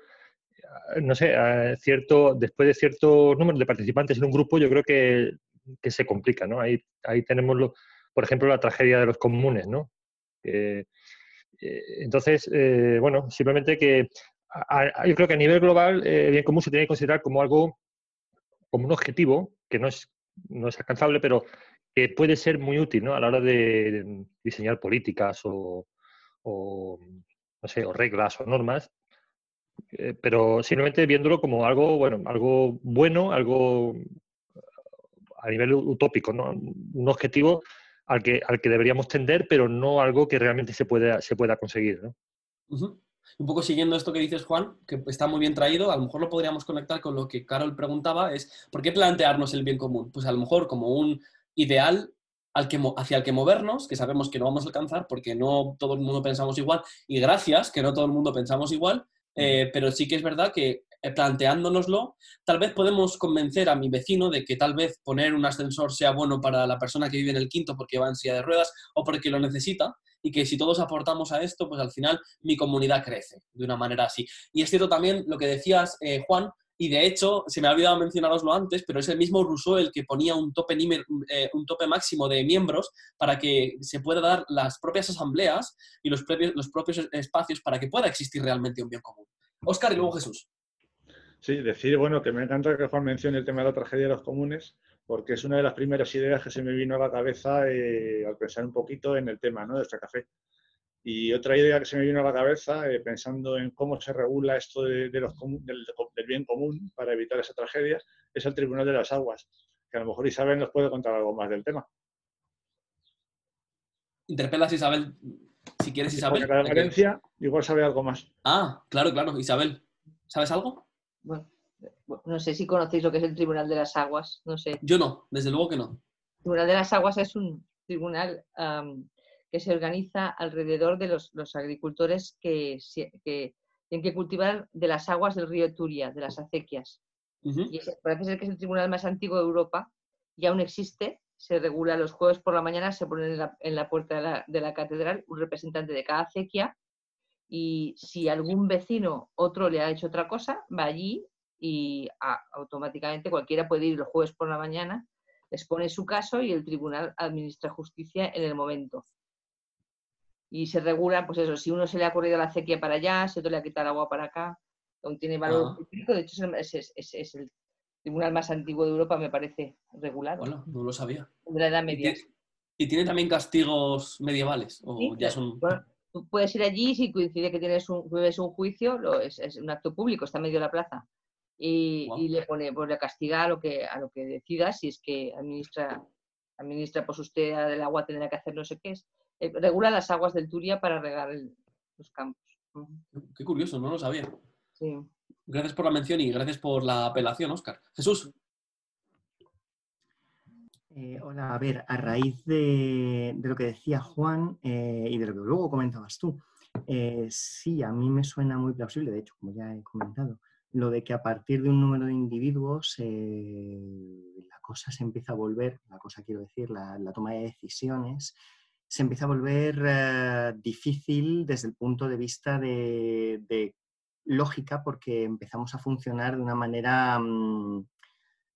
no sé, cierto, después de cierto número de participantes en un grupo, yo creo que que se complica, ¿no? Ahí, ahí tenemos, lo, por ejemplo, la tragedia de los comunes, ¿no? Eh, entonces, eh, bueno, simplemente que yo creo que a nivel global el bien común se tiene que considerar como algo, como un objetivo que no es, no es alcanzable, pero que puede ser muy útil ¿no? a la hora de diseñar políticas o, o no sé, o reglas o normas, eh, pero simplemente viéndolo como algo, bueno, algo bueno, algo a nivel utópico, ¿no? Un objetivo al que, al que deberíamos tender, pero no algo que realmente se pueda, se pueda conseguir, ¿no? Un poco siguiendo esto que dices, Juan, que está muy bien traído, a lo mejor lo podríamos conectar con lo que Carol preguntaba, es ¿por qué plantearnos el bien común? Pues a lo mejor como un ideal al que, hacia el que movernos, que sabemos que no vamos a alcanzar porque no todo el mundo pensamos igual, y gracias que no todo el mundo pensamos igual, eh, pero sí que es verdad que eh, planteándonoslo, tal vez podemos convencer a mi vecino de que tal vez poner un ascensor sea bueno para la persona que vive en el quinto porque va en silla de ruedas o porque lo necesita y que si todos aportamos a esto, pues al final mi comunidad crece de una manera así. Y es cierto también lo que decías, eh, Juan, y de hecho, se me ha olvidado mencionaroslo antes, pero es el mismo Rousseau el que ponía un tope, eh, un tope máximo de miembros para que se pueda dar las propias asambleas y los propios, los propios espacios para que pueda existir realmente un bien común. Oscar y luego Jesús. Sí, decir, bueno, que me encanta que Juan mencione el tema de la tragedia de los comunes, porque es una de las primeras ideas que se me vino a la cabeza eh, al pensar un poquito en el tema ¿no? de este café. Y otra idea que se me vino a la cabeza, eh, pensando en cómo se regula esto de, los del, bien común para evitar esa tragedia, es el Tribunal de las Aguas, que a lo mejor Isabel nos puede contar algo más del tema. Interpelas Isabel, si quieres Isabel. la Valencia igual sabe algo más. Ah, claro, claro. Isabel, ¿sabes algo? bueno, no sé si conocéis lo que es el Tribunal de las Aguas, no sé. Yo no, desde luego que no. El Tribunal de las Aguas es un tribunal que se organiza alrededor de los, agricultores que, tienen que cultivar de las aguas del río Turia, de las acequias. Y parece ser que es el tribunal más antiguo de Europa y aún existe. Se regula los jueves por la mañana, se pone en la, puerta de la, de la catedral un representante de cada acequia y si algún vecino otro le ha hecho otra cosa, va allí y automáticamente cualquiera puede ir los jueves por la mañana, expone su caso y el tribunal administra justicia en el momento. Y se regula, pues eso, si uno se le ha corrido la acequia para allá, si otro le ha quitado el agua para acá, aún tiene valor de hecho es, el tribunal más antiguo de Europa, me parece, regulado. Bueno, no lo sabía. De la Edad Media. ¿Y tiene también castigos medievales? ¿O ya son... tú puedes ir allí si coincide que tienes un, un juicio, lo, es, es, un acto público, está en medio de la plaza. Y, y le pone, pues le castiga a lo que a lo que decida, si es que administra, administra pues usted del agua tendrá que hacer no sé qué es. Eh, regula las aguas del Turia para regar los campos. Qué curioso, no lo sabía. Sí. Gracias por la mención y gracias por la apelación, Oscar. Jesús. Eh, hola, a ver, a raíz de, lo que decía Juan eh, y de lo que luego comentabas tú, eh, sí, a mí me suena muy plausible, de hecho, como ya he comentado, lo de que a partir de un número de individuos la cosa se empieza a volver, la cosa quiero decir, la, toma de decisiones, se empieza a volver difícil desde el punto de vista de, lógica porque empezamos a funcionar de una manera... Mm,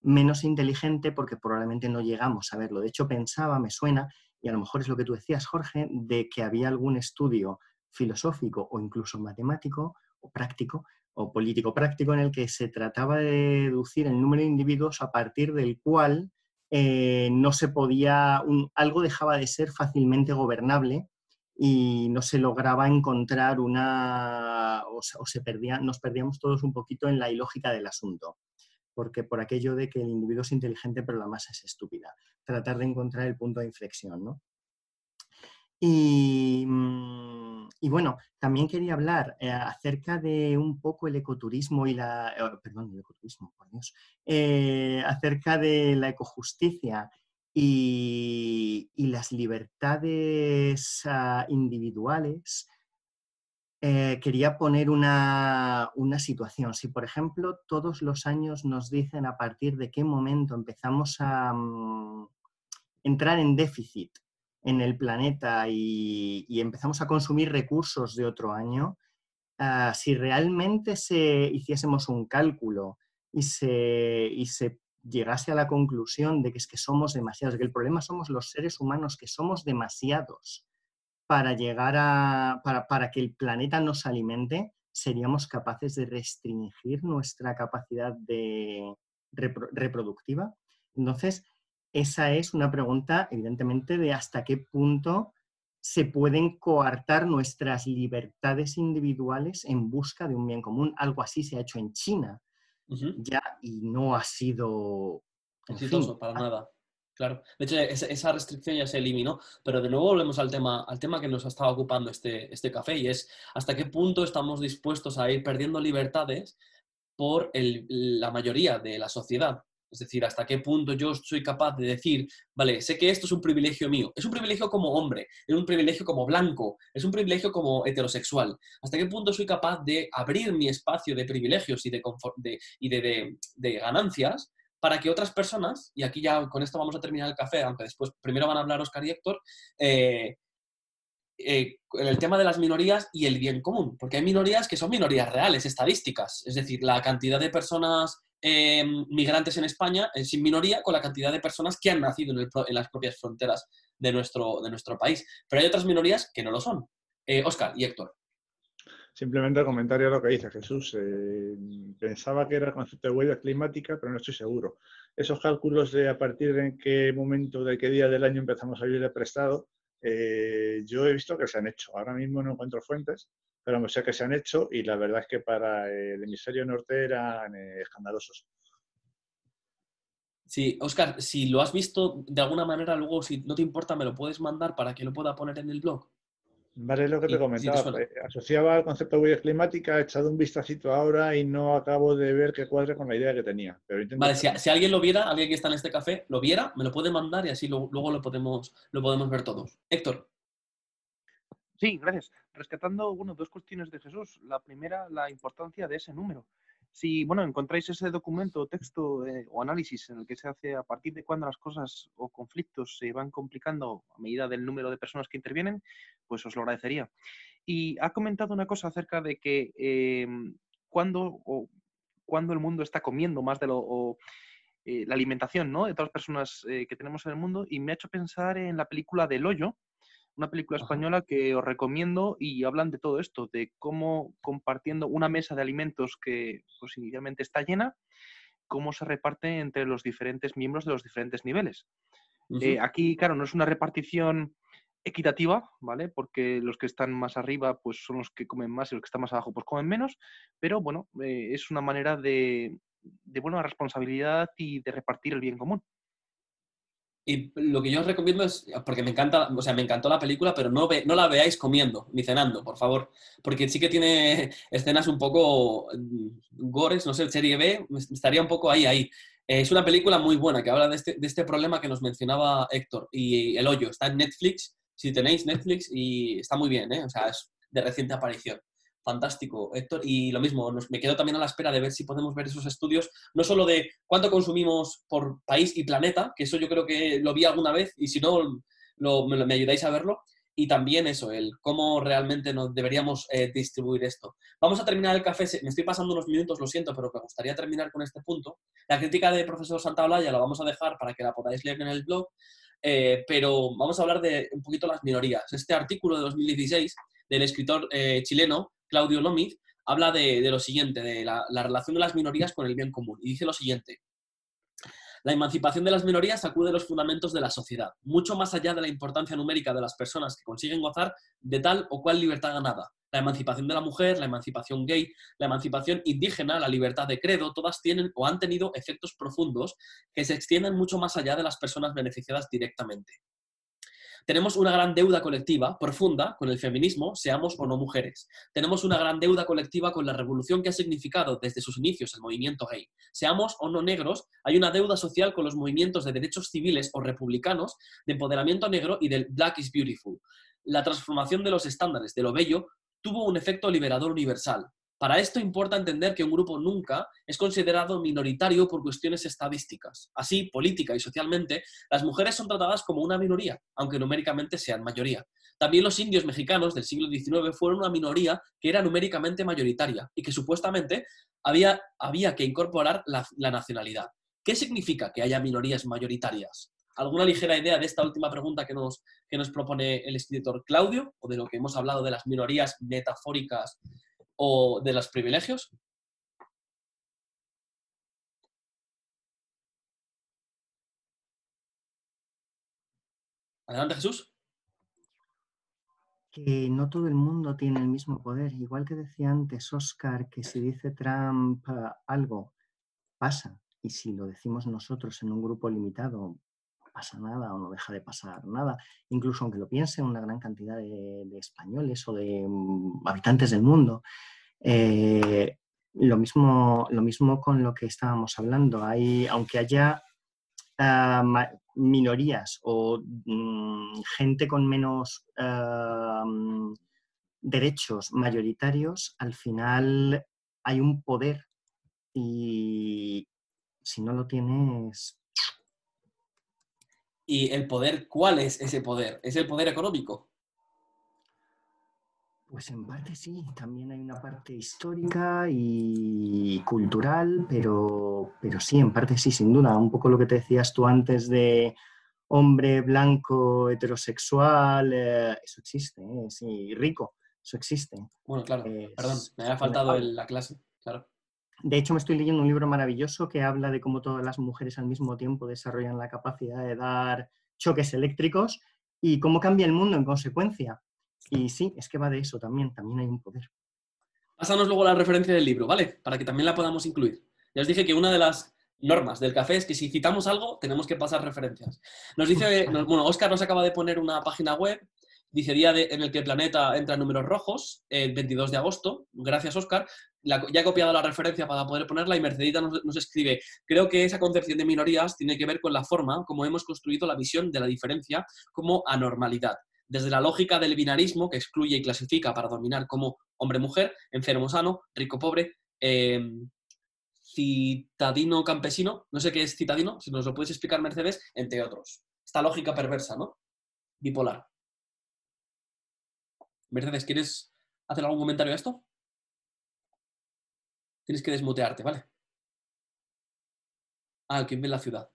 menos inteligente porque probablemente no llegamos a verlo. De hecho, pensaba, me suena, y a lo mejor es lo que tú decías, Jorge, de que había algún estudio filosófico o incluso matemático o práctico o político práctico en el que se trataba de deducir el número de individuos a partir del cual eh, no se podía, algo dejaba de ser fácilmente gobernable y no se lograba encontrar una, o, se perdía, nos perdíamos todos un poquito en la ilógica del asunto porque por aquello de que el individuo es inteligente pero la masa es estúpida. Tratar de encontrar el punto de inflexión, ¿no? Y, mm, bueno, también quería hablar eh, acerca de un poco el ecoturismo y la... Eh, perdón, el ecoturismo, por Dios. Eh, acerca de la ecojusticia y, las libertades ah, individuales quería poner una, situación. Si, por ejemplo, todos los años nos dicen a partir de qué momento empezamos a mm, entrar en déficit en el planeta y, empezamos a consumir recursos de otro año, ah, si realmente se hiciésemos un cálculo y se, y se llegase a la conclusión de que es que somos demasiados, que el problema somos los seres humanos, que somos demasiados para llegar a, para, que el planeta nos alimente, seríamos capaces de restringir nuestra capacidad de reproductiva. Entonces, esa es una pregunta, evidentemente, de hasta qué punto se pueden coartar nuestras libertades individuales en busca de un bien común. Algo así se ha hecho en China ya y no ha sido... Exitoso, para nada. Claro, de hecho esa restricción ya se eliminó, pero de nuevo volvemos al tema, al tema que nos ha estado ocupando este, este café y es hasta qué punto estamos dispuestos a ir perdiendo libertades por la mayoría de la sociedad. Es decir, hasta qué punto yo soy capaz de decir, vale, sé que esto es un privilegio mío, es un privilegio como hombre, es un privilegio como blanco, es un privilegio como heterosexual. ¿Hasta qué punto soy capaz de abrir mi espacio de privilegios y de, y de ganancias para que otras personas, y aquí ya con esto vamos a terminar el café, aunque después primero van a hablar Oscar y Héctor, eh, eh, el tema de las minorías y el bien común, porque hay minorías que son minorías reales, estadísticas, es decir, la cantidad de personas eh, migrantes en España es sin minoría con la cantidad de personas que han nacido en, las propias fronteras de nuestro, de nuestro país, pero hay otras minorías que no lo son. Oscar y Héctor. Simplemente el comentario a lo que dice Jesús. Eh, pensaba que era el concepto de huella climática, pero no estoy seguro. Esos cálculos de a partir de qué momento, de qué día del año empezamos a vivir de prestado, eh, yo he visto que se han hecho. Ahora mismo no encuentro fuentes, pero me sé que se han hecho y la verdad es que para el hemisferio norte eran eh, escandalosos. Sí, Oscar, si lo has visto de alguna manera, luego si no te importa, me lo puedes mandar para que lo pueda poner en el blog. Vale, es lo que te comentaba. Eh, asociaba el concepto de huella climática, he echado un vistacito ahora y no acabo de ver que cuadre con la idea que tenía. vale, si, alguien lo viera, alguien que está en este café, lo viera, me lo puede mandar y así luego lo podemos, lo podemos ver todos. Héctor. Sí, gracias. Rescatando bueno, dos cuestiones de Jesús. La primera, la importancia de ese número si bueno, encontráis ese documento texto eh, o análisis en el que se hace a partir de cuándo las cosas o conflictos se van complicando a medida del número de personas que intervienen, pues os lo agradecería. Y ha comentado una cosa acerca de que em, cuando, o, cuando el mundo está comiendo más de lo... O, eh, la alimentación ¿no? de todas las personas eh, que tenemos en el mundo y me ha hecho pensar en la película del hoyo, una película española que os recomiendo y hablan de todo esto, de cómo compartiendo una mesa de alimentos que pues, inicialmente está llena, cómo se reparte entre los diferentes miembros de los diferentes niveles. Eh, aquí, claro, no es una repartición equitativa, ¿vale? Porque los que están más arriba pues son los que comen más y los que están más abajo pues comen menos, pero bueno, eh, es una manera de, de buena responsabilidad y de repartir el bien común. Y lo que yo os recomiendo es, porque me encanta, o sea, me encantó la película, pero no, ve, no la veáis comiendo ni cenando, por favor, porque sí que tiene escenas un poco mm, gores, no sé, serie B, estaría un poco ahí, ahí. Es una película muy buena que habla de este, de este problema que nos mencionaba Héctor y El Hoyo. Está en Netflix, si tenéis Netflix, y está muy bien, ¿eh? O sea, es de reciente aparición fantástico, Héctor. Y lo mismo, me quedo también a la espera de ver si podemos ver esos estudios, no solo de cuánto consumimos por país y planeta, que eso yo creo que lo vi alguna vez y si no, me, ayudáis a verlo. Y también eso, el cómo realmente nos deberíamos eh, distribuir esto. Vamos a terminar el café, me estoy pasando unos minutos, lo siento, pero me gustaría terminar con este punto. La crítica de profesor Santaolalla la vamos a dejar para que la podáis leer en el blog, eh, pero vamos a hablar de un poquito las minorías. Este artículo de 2016 del escritor eh, chileno Claudio Lomiz, habla de, lo siguiente, de la, relación de las minorías con el bien común. Y dice lo siguiente. La emancipación de las minorías acude a los fundamentos de la sociedad, mucho más allá de la importancia numérica de las personas que consiguen gozar de tal o cual libertad ganada. La emancipación de la mujer, la emancipación gay, la emancipación indígena, la libertad de credo, todas tienen o han tenido efectos profundos que se extienden mucho más allá de las personas beneficiadas directamente. Tenemos una gran deuda colectiva profunda con el feminismo, seamos o no mujeres. Tenemos una gran deuda colectiva con la revolución que ha significado desde sus inicios el movimiento gay. Seamos o no negros, hay una deuda social con los movimientos de derechos civiles o republicanos, de empoderamiento negro y del Black is Beautiful. La transformación de los estándares de lo bello tuvo un efecto liberador universal. Para esto importa entender que un grupo nunca es considerado minoritario por cuestiones estadísticas. Así, política y socialmente, las mujeres son tratadas como una minoría, aunque numéricamente sean mayoría. También los indios mexicanos del siglo XIX fueron una minoría que era numéricamente mayoritaria y que supuestamente había, había que incorporar la, nacionalidad. ¿Qué significa que haya minorías mayoritarias? ¿Alguna ligera idea de esta última pregunta que nos, que nos propone el escritor Claudio, o de lo que hemos hablado de las minorías metafóricas o de los privilegios? Adelante, Jesús. Que no todo el mundo tiene el mismo poder. Igual que decía antes Oscar, que si dice Trump eh, algo, pasa. Y si lo decimos nosotros en un grupo limitado, pasa nada o no deja de pasar nada. Incluso aunque lo piensen una gran cantidad de españoles o de mm, habitantes del mundo. Eh, lo, mismo, lo mismo con lo que estábamos hablando. Hay, aunque haya ah, minorías o mm, gente con menos ah, derechos mayoritarios, al final hay un poder y si no lo tienes... ¿Y el poder cuál es ese poder? ¿Es el poder económico? Pues en parte sí, también hay una parte histórica y cultural, pero, pero sí, en parte sí, sin duda. Un poco lo que te decías tú antes de hombre blanco, heterosexual, eh, eso existe, ¿eh? sí, rico, eso existe. Bueno, claro, perdón, me había faltado la clase, claro. De hecho, me estoy leyendo un libro maravilloso que habla de cómo todas las mujeres al mismo tiempo desarrollan la capacidad de dar choques eléctricos y cómo cambia el mundo en consecuencia. Y sí, es que va de eso también, también hay un poder. Pásanos luego la referencia del libro, ¿vale? Para que también la podamos incluir. Ya os dije que una de las normas del café es que si citamos algo, tenemos que pasar referencias. Nos dice, bueno, Oscar nos acaba de poner una página web, dice día en el que el planeta entra en números rojos, el 22 de agosto. Gracias, Oscar. ya he copiado la referencia para poder ponerla y Mercedita nos, nos, escribe, creo que esa concepción de minorías tiene que ver con la forma como hemos construido la visión de la diferencia como anormalidad desde la lógica del binarismo, que excluye y clasifica para dominar como hombre-mujer, enfermo-sano, rico-pobre, em, citadino-campesino, no sé qué es citadino, si nos lo puedes explicar, Mercedes, entre otros. Esta lógica perversa, ¿no? Bipolar. Mercedes, ¿quieres hacer algún comentario a esto? Tienes que desmutearte, ¿vale? Ah, el que ve la ciudad.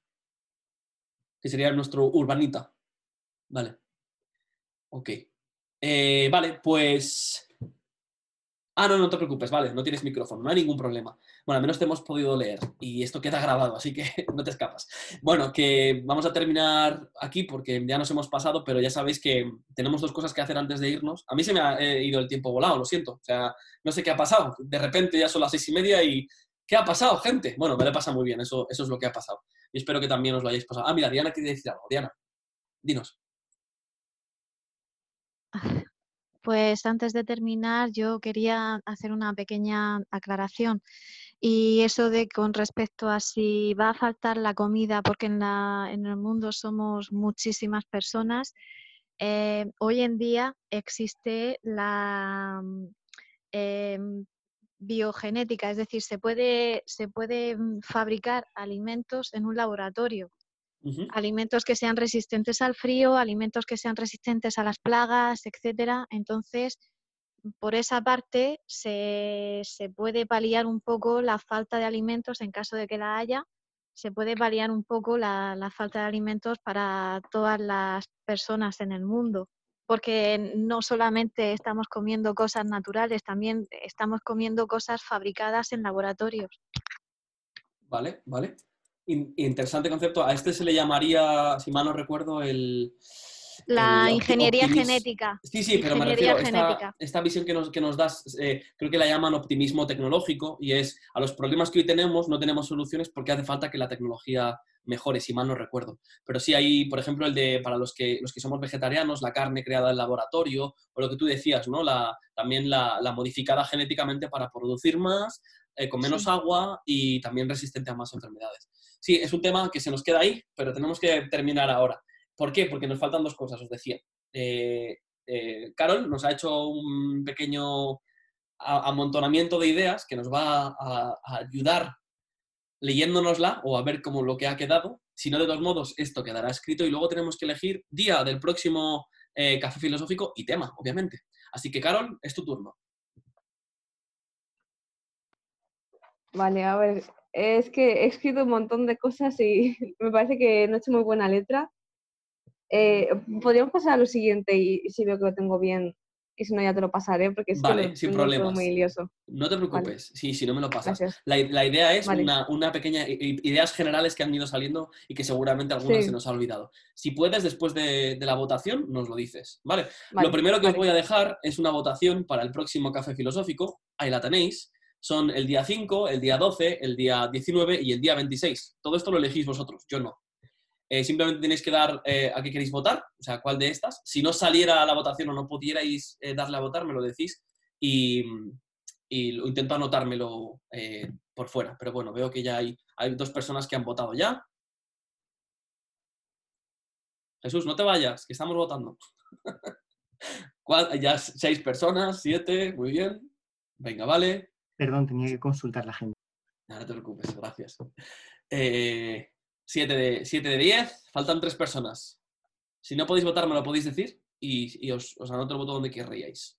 Que sería nuestro urbanita. Vale. Ok. Eh, vale, pues Ah, no, no te preocupes, vale, no tienes micrófono, no hay ningún problema. Bueno, al menos te hemos podido leer y esto queda grabado, así que no te escapas. Bueno, que vamos a terminar aquí porque ya nos hemos pasado, pero ya sabéis que tenemos dos cosas que hacer antes de irnos. A mí se me ha eh, ido el tiempo volado, lo siento. O sea, no sé qué ha pasado. De repente ya son las seis y media y ¿qué ha pasado, gente? Bueno, me lo pasa muy bien, eso, eso es lo que ha pasado. Y espero que también os lo hayáis pasado. Ah, mira, Diana quiere decir algo. Diana, dinos. Pues antes de terminar, yo quería hacer una pequeña aclaración. Y eso de con respecto a si va a faltar la comida, porque en, la, en el mundo somos muchísimas personas, eh, hoy en día existe la mm, em, biogenética, es decir, se puede, se puede mm, fabricar alimentos en un laboratorio alimentos que sean resistentes al frío, alimentos que sean resistentes a las plagas, etcétera. Entonces, por esa parte se, puede paliar un poco la falta de alimentos en caso de que la haya, se puede paliar un poco la, falta de alimentos para todas las personas en el mundo, porque no solamente estamos comiendo cosas naturales, también estamos comiendo cosas fabricadas en laboratorios. Vale, vale interesante concepto. A este se le llamaría, si mal no recuerdo, el... La ingeniería genética. Sí, sí, pero me refiero a esta, visión que nos, que nos das, eh, creo que la llaman optimismo tecnológico y es a los problemas que hoy tenemos no tenemos soluciones porque hace falta que la tecnología mejore, si mal no recuerdo. Pero sí hay, por ejemplo, el de para los que, los que somos vegetarianos, la carne creada en laboratorio, o lo que tú decías, ¿no? La, también la, la modificada genéticamente para producir más, eh, con menos agua y también resistente a más enfermedades. Sí, es un tema que se nos queda ahí, pero tenemos que terminar ahora. ¿Por qué? Porque nos faltan dos cosas, os decía. Eh, eh, Carol nos ha hecho un pequeño amontonamiento de ideas que nos va a, ayudar leyéndonosla o a ver cómo lo que ha quedado. Si no, de todos modos, esto quedará escrito y luego tenemos que elegir día del próximo café filosófico y tema, obviamente. Así que, Carol, es tu turno. Vale, a ver, es que he escrito un montón de cosas y me parece que no he hecho muy buena letra. Eh, podríamos pasar a lo siguiente y, si veo que lo tengo bien y si no ya te lo pasaré porque es vale, sin problemas. muy lioso. No te preocupes, sí, si no me lo pasas. La, la, idea es una, una, pequeña ideas generales que han ido saliendo y que seguramente algunas se nos ha olvidado. Si puedes, después de, de la votación, nos lo dices. ¿vale? lo primero que os voy a dejar es una votación para el próximo café filosófico. Ahí la tenéis son el día 5, el día 12, el día 19 y el día 26. Todo esto lo elegís vosotros, yo no. Eh, simplemente tenéis que dar eh, a qué queréis votar, o sea, cuál de estas. Si no saliera la votación o no pudierais eh, darle a votar, me lo decís y, lo, intento anotármelo por fuera. Pero bueno, veo que ya hay, hay dos personas que han votado ya. Jesús, no te vayas, que estamos votando. ya seis personas, siete, muy bien. Venga, vale. Perdón, tenía que consultar la gente. No, te preocupes, gracias. 7 eh, de, siete de 10, faltan tres personas. Si no podéis votar, me lo podéis decir y, os, anoto el voto donde querríais.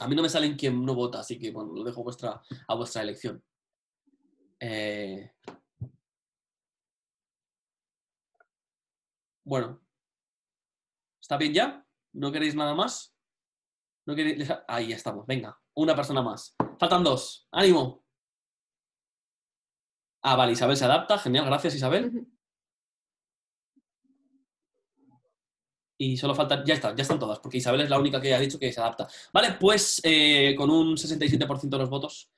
A mí no me salen quien no vota, así que bueno, lo dejo a vuestra elección. Eh, bueno. ¿Está bien ya? ¿No queréis nada más? Ahí estamos, venga, una persona más. Faltan dos, ánimo. Ah, vale, Isabel se adapta, genial, gracias Isabel. Y solo faltan, ya están, ya están todas, porque Isabel es la única que ha dicho que se adapta. Vale, pues eh, con un 67% de los votos,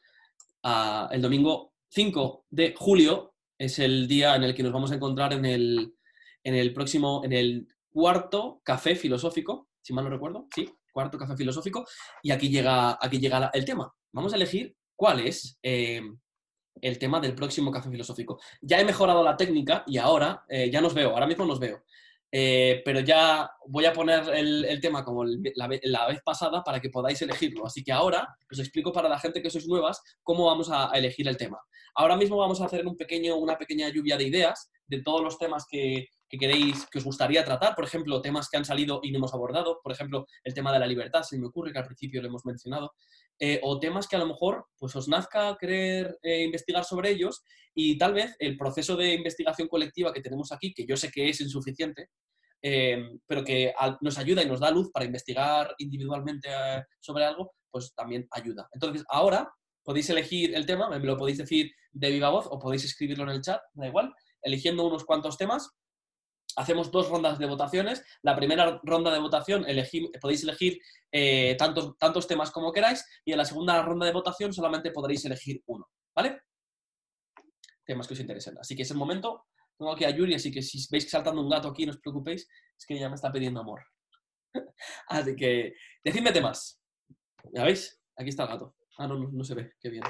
ah, el domingo 5 de julio es el día en el que nos vamos a encontrar en el, en el próximo, en el cuarto café filosófico, si mal no recuerdo, sí, cuarto café filosófico, y aquí llega, aquí llega el tema. Vamos a elegir cuál es eh, el tema del próximo café filosófico. Ya he mejorado la técnica y ahora eh, ya nos veo, ahora mismo nos veo. Eh, pero ya voy a poner el, tema como la, vez pasada para que podáis elegirlo. Así que ahora os explico para la gente que sois nuevas cómo vamos a, elegir el tema. Ahora mismo vamos a hacer un pequeño, una pequeña lluvia de ideas de todos los temas que, que queréis, que os gustaría tratar, por ejemplo, temas que han salido y no hemos abordado, por ejemplo, el tema de la libertad, se me ocurre que al principio lo hemos mencionado, eh, o temas que a lo mejor pues, os nazca querer eh, investigar sobre ellos y tal vez el proceso de investigación colectiva que tenemos aquí, que yo sé que es insuficiente, eh, pero que nos ayuda y nos da luz para investigar individualmente eh, sobre algo, pues también ayuda. Entonces, ahora podéis elegir el tema, me lo podéis decir de viva voz o podéis escribirlo en el chat, da igual, eligiendo unos cuantos temas. Hacemos dos rondas de votaciones. La primera ronda de votación podéis elegir eh, tantos, tantos temas como queráis y en la segunda ronda de votación solamente podréis elegir uno, ¿vale? Temas que os interesen. Así que es el momento. Tengo aquí a Yuri, así que si veis saltando un gato aquí, no os preocupéis, es que ella me está pidiendo amor. así que, decidme temas. ¿Ya veis? Aquí está el gato. Ah, no, no, se ve. Qué bien.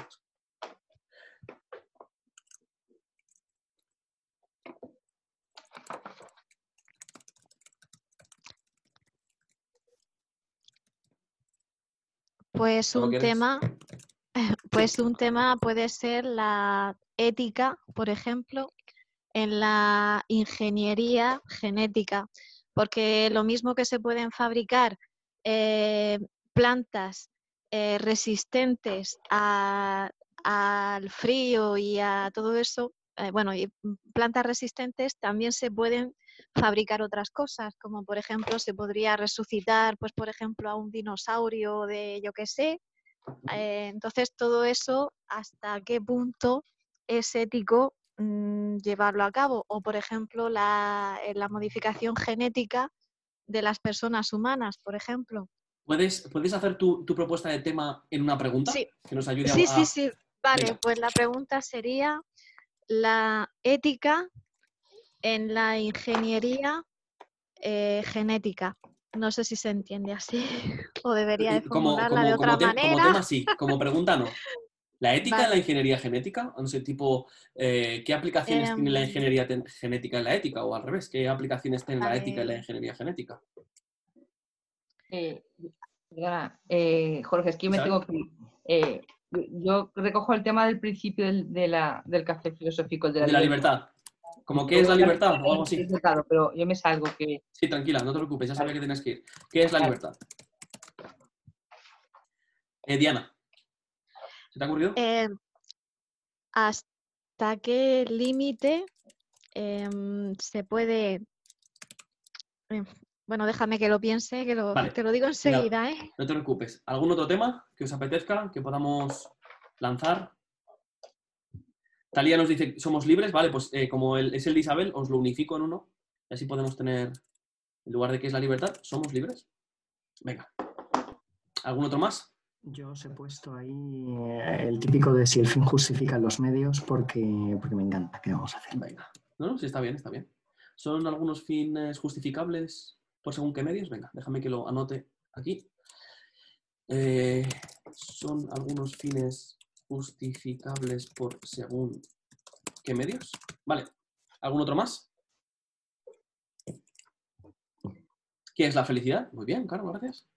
Pues un tema, pues un tema puede ser la ética, por ejemplo, en la ingeniería genética, porque lo mismo que se pueden fabricar eh, plantas eh, resistentes al frío y a todo eso, eh, bueno, y plantas resistentes también se pueden fabricar otras cosas, como por ejemplo se podría resucitar, pues por ejemplo, a un dinosaurio de yo qué sé. Eh, entonces todo eso, ¿hasta qué punto es ético mm, llevarlo a cabo? O por ejemplo, la, la modificación genética de las personas humanas, por ejemplo. ¿Puedes, ¿Puedes hacer tu, tu, propuesta de tema en una pregunta? Sí. Que nos ayude sí, sí, sí. Vale, pues la pregunta sería la ética en la ingeniería eh, genética. No sé si se entiende así o debería de formularla de otra manera. Como tema sí, como pregunta no. ¿La ética en la ingeniería genética? No sé, tipo, eh, ¿qué aplicaciones tiene la em. ingeniería genética en la ética? O al revés, ¿qué aplicaciones tiene la ética en la ingeniería genética? Eh, eh, Jorge, es que me tengo que... Eh, yo recojo el tema del principio del, del café filosófico. De la, libertad. ¿Como qué es la libertad o algo así? pero yo me salgo que... Sí, tranquila, no te preocupes, ya sabes que tienes que ir. ¿Qué es la libertad? Diana, ¿se te ha ocurrido? ¿Hasta qué límite em, se puede em, bueno, déjame que lo piense, que lo, te lo digo enseguida, ¿eh? No te preocupes. ¿Algún otro tema que os apetezca, que podamos lanzar? Talía nos dice, somos libres, vale, pues eh, como es el de Isabel, os lo unifico en uno. Y así podemos tener, en lugar de que es la libertad, somos libres. Venga. ¿Algún otro más? Yo os he puesto ahí eh, el típico de si el fin justifica los medios porque, porque me encanta. ¿Qué vamos a hacer? Venga. No, sí, está bien, está bien. ¿Son algunos fines justificables por según qué medios. Venga, déjame que lo anote aquí. Eh, son algunos fines justificables por según qué medios. Vale. ¿Algún otro más? ¿Qué es la felicidad? Muy bien, Carlos, gracias.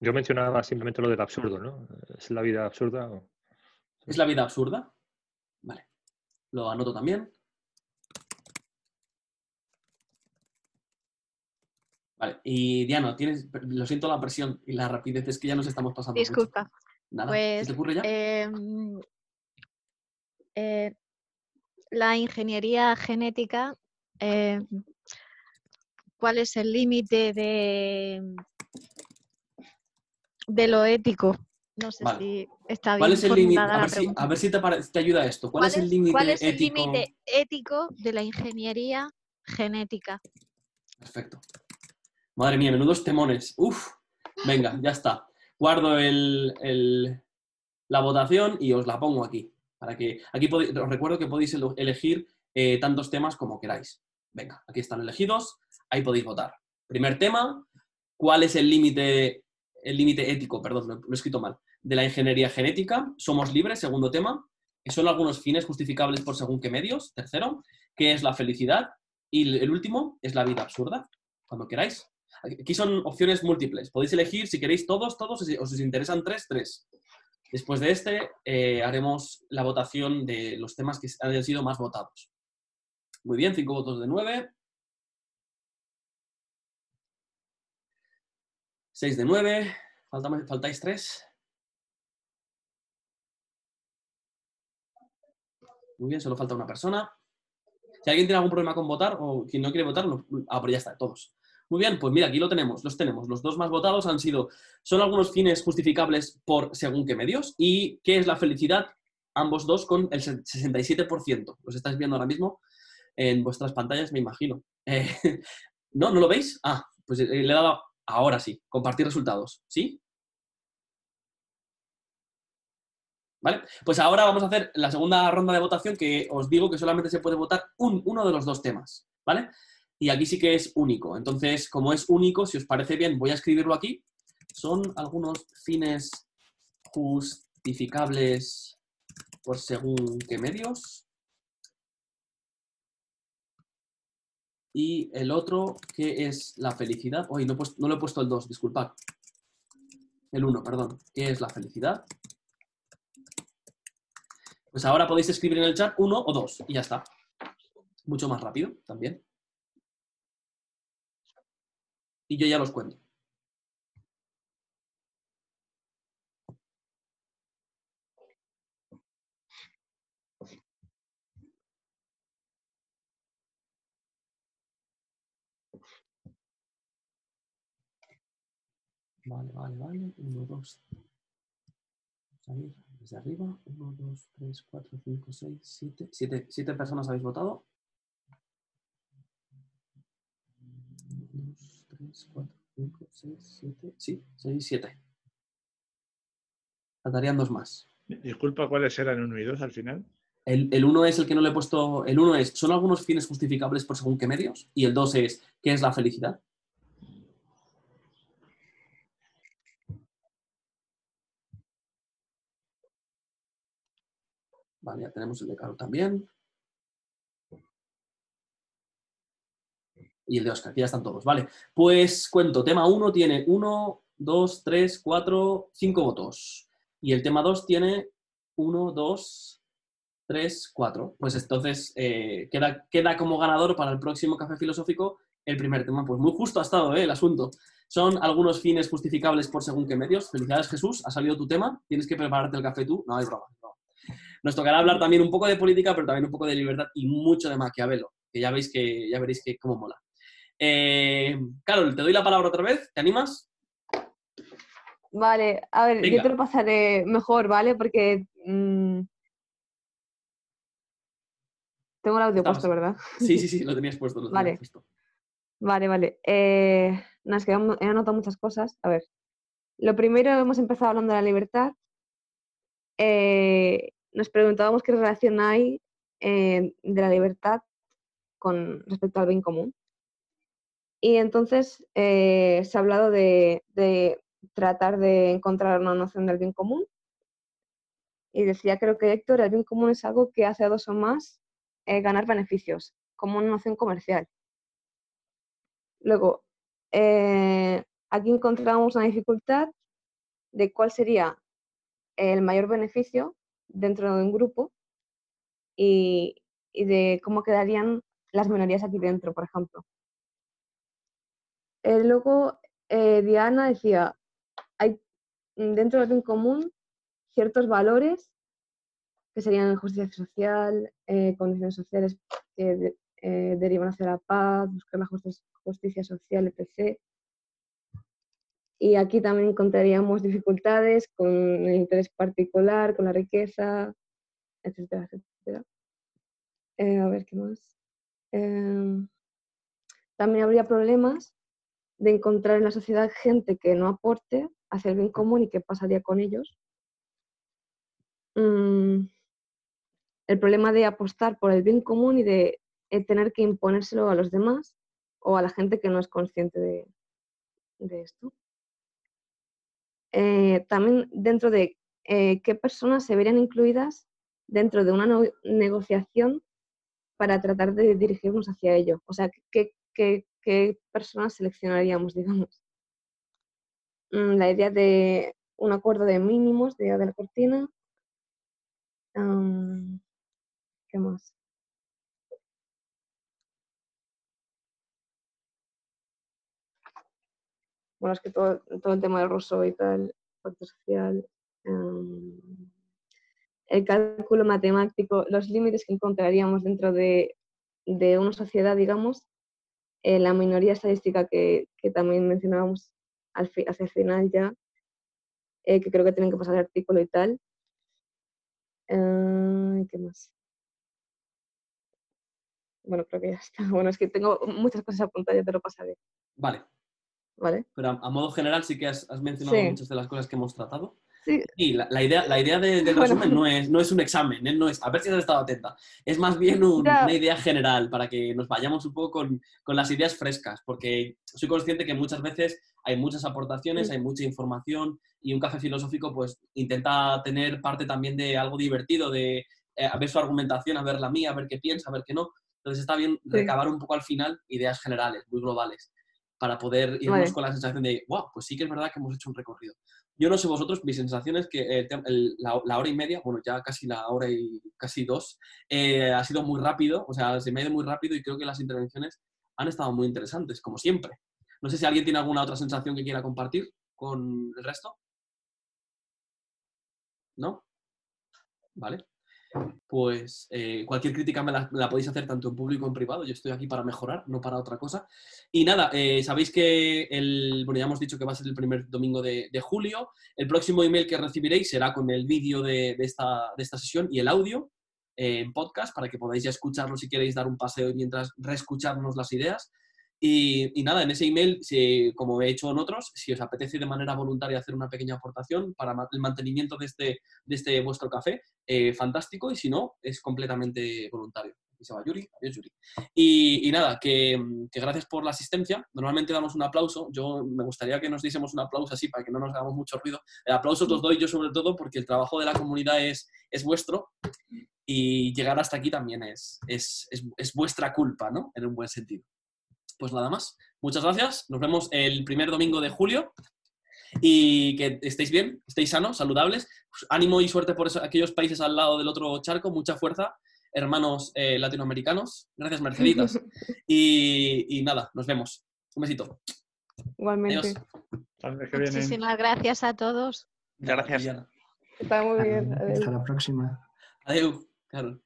Yo mencionaba simplemente lo del absurdo, ¿no? ¿Es la vida absurda? ¿Es la vida absurda? Vale. Lo anoto también. Vale, y Diana, tienes, lo siento la presión y la rapidez, es que ya nos estamos pasando. Disculpa. Nada, pues, te ocurre ya? Em, eh, la ingeniería genética, em, ¿cuál es el límite de, de lo ético? No sé si está bien. ¿Cuál es el límite? A, ver si, a ver si te, te, ayuda esto. ¿Cuál, es el límite ¿Cuál es el límite ético de la ingeniería genética? Perfecto. Madre mía, menudos temones. Uf, venga, ya está. Guardo la votación y os la pongo aquí. Para que, aquí os recuerdo que podéis elegir eh, tantos temas como queráis. Venga, aquí están elegidos, ahí podéis votar. Primer tema, ¿cuál es el límite el ético, perdón, lo, he escrito mal, de la ingeniería genética? ¿Somos libres? Segundo tema. ¿Son algunos fines justificables por según qué medios? Tercero. ¿Qué es la felicidad? Y el último es la vida absurda. Cuando queráis. Aquí son opciones múltiples. Podéis elegir si queréis todos, todos, o si os interesan tres, tres. Después de este, eh, haremos la votación de los temas que han sido más votados. Muy bien, cinco votos de nueve. Seis de nueve. faltáis tres. Muy bien, solo falta una persona. Si alguien tiene algún problema con votar o quien no quiere votar, no, ah, pero ya está, todos. Muy bien, pues mira, aquí lo tenemos, los tenemos. Los dos más votados han sido, son algunos fines justificables por según qué medios y qué es la felicidad, ambos dos con el 67%. Los estáis viendo ahora mismo en vuestras pantallas, me imagino. Eh, ¿No? ¿No lo veis? Ah, pues eh, le he dado ahora sí, compartir resultados. ¿Sí? ¿Vale? Pues ahora vamos a hacer la segunda ronda de votación que os digo que solamente se puede votar un, uno de los dos temas, ¿vale? Y aquí sí que es único. Entonces, como es único, si os parece bien, voy a escribirlo aquí. Son algunos fines justificables por según qué medios. Y el otro, que es la felicidad. Hoy no, no, lo he puesto el 2, disculpad. El 1, perdón. ¿Qué es la felicidad? Pues ahora podéis escribir en el chat uno o dos y ya está. Mucho más rápido también. Y yo ya los cuento. Vale, vale, vale. Uno, dos. Vamos a ir desde arriba. Uno, dos, tres, cuatro, cinco, seis, siete. Siete, siete personas habéis votado. 3, 4, 5, 6, 7. Sí, 6, 7. Faltarían dos más. Disculpa, ¿cuáles eran 1 y 2 al final? El 1 es el que no le he puesto. El 1 es, ¿son algunos fines justificables por según qué medios? Y el 2 es, ¿qué es la felicidad? Vale, ya tenemos el de Caro también. Y el de Oscar, que ya están todos. Vale, pues cuento, tema 1 tiene 1, 2, 3, 4, 5 votos. Y el tema 2 tiene 1, 2, 3, 4. Pues entonces eh, queda, queda como ganador para el próximo café filosófico el primer tema. Pues muy justo ha estado eh, el asunto. Son algunos fines justificables por según qué medios. Felicidades Jesús, ha salido tu tema. Tienes que prepararte el café tú. No hay broma. Nos tocará hablar también un poco de política, pero también un poco de libertad y mucho de Maquiavelo, que ya veis que ya veréis que cómo mola. Eh, Carol, te doy la palabra otra vez. ¿Te animas? Vale, a ver, yo te lo pasaré mejor, ¿vale? Porque mm, tengo el audio puesto, ¿verdad? Sí, sí, sí, lo tenías puesto. Lo vale. Puesto. Vale, vale. Eh, es que he anotado muchas cosas. A ver, lo primero hemos empezado hablando de la libertad. Eh, nos preguntábamos qué relación hay eh, de la libertad con respecto al bien común. Y entonces eh, se ha hablado de, tratar de encontrar una noción del bien común. Y decía, creo que Héctor, el bien común es algo que hace a dos o más eh, ganar beneficios, como una noción comercial. Luego, eh, aquí encontramos una dificultad de cuál sería el mayor beneficio dentro de un grupo y de cómo quedarían las minorías aquí dentro, por ejemplo. Eh, luego, eh, Diana decía, hay mm, dentro del bien común ciertos valores que serían justicia social, eh, condiciones sociales que derivan hacia la paz, buscar la justicia, social, etc. Y aquí también encontraríamos dificultades con el interés particular, con la riqueza, etcétera, etcétera. a ver, ¿qué más? Em, también habría problemas de encontrar en la sociedad gente que no aporte hacia el bien común y qué pasaría con ellos. Mm, el problema de apostar por el bien común y de eh, tener que imponérselo a los demás o a la gente que no es consciente de, esto. Eh, también dentro de eh, qué personas se verían incluidas dentro de una negociación para tratar de dirigirnos hacia ello. O sea, qué, qué, personas seleccionaríamos, digamos. Mm, la idea de un acuerdo de mínimos de, de la cortina. ¿Qué más? Bueno, es que todo, el tema del ruso y tal, pacto social, el cálculo matemático, los límites que encontraríamos dentro de de una sociedad, digamos, eh, la minoría estadística que, que también mencionábamos al hacia el final ya, eh, que creo que tienen que pasar el artículo y tal. Eh, ¿Qué más? Bueno, creo que ya está. Bueno, es que tengo muchas cosas apuntadas, ya te lo pasaré. Vale. ¿Vale? Pero a, a modo general sí que has, has mencionado Sí. muchas de las cosas que hemos tratado. Sí. Y la, la idea, la idea de- del Bueno. resumen no, es, no es un examen, ¿eh? no es a ver si has estado atenta. Es más bien un- una idea general para que nos vayamos un poco con, con las ideas frescas, porque soy consciente que muchas veces hay muchas aportaciones, hay mucha información y un café filosófico pues intenta tener parte también de algo divertido, de eh, a ver su argumentación, a ver la mía, a ver qué piensa, a ver qué no. Entonces está bien Sí. recabar un poco al final ideas generales, muy globales, para poder irnos Vale. con la sensación de, wow, pues sí que es verdad que hemos hecho un recorrido. Yo no sé vosotros, mi sensación es que la hora y media, bueno, ya casi la hora y casi dos, eh, ha sido muy rápido, o sea, se me ha ido muy rápido y creo que las intervenciones han estado muy interesantes, como siempre. No sé si alguien tiene alguna otra sensación que quiera compartir con el resto. ¿No? Vale. Pues eh, cualquier crítica me la, podéis hacer tanto en público como en privado. Yo estoy aquí para mejorar, no para otra cosa. Y nada, eh, sabéis que el, bueno, ya hemos dicho que va a ser el primer domingo de, julio. El próximo email que recibiréis será con el vídeo de, esta, de esta sesión y el audio eh, en podcast para que podáis ya escucharlo si queréis dar un paseo mientras reescucharnos las ideas. Y, y nada, en ese email, si, como he hecho en otros, si os apetece de manera voluntaria hacer una pequeña aportación para el mantenimiento de este, de este vuestro café, eh, fantástico, y si no, es completamente voluntario. Y se va Yuri, adiós Yuri. Y, y nada, que, que gracias por la asistencia. Normalmente damos un aplauso. Yo me gustaría que nos diésemos un aplauso así para que no nos hagamos mucho ruido. El aplauso os los doy yo sobre todo porque el trabajo de la comunidad es, es vuestro y llegar hasta aquí también es, es, es, es vuestra culpa, ¿no? En un buen sentido. Pues nada más. Muchas gracias. Nos vemos el primer domingo de julio. Y que estéis bien, estéis sanos, saludables. Pues ánimo y suerte por eso- aquellos países al lado del otro charco. Mucha fuerza, hermanos eh, latinoamericanos. Gracias, Merceditas. Y, y nada, nos vemos. Un besito. Igualmente. Adiós. Muchísimas gracias a todos. Gracias. Está muy bien. Adiós. Hasta la próxima. Adiós. Carol.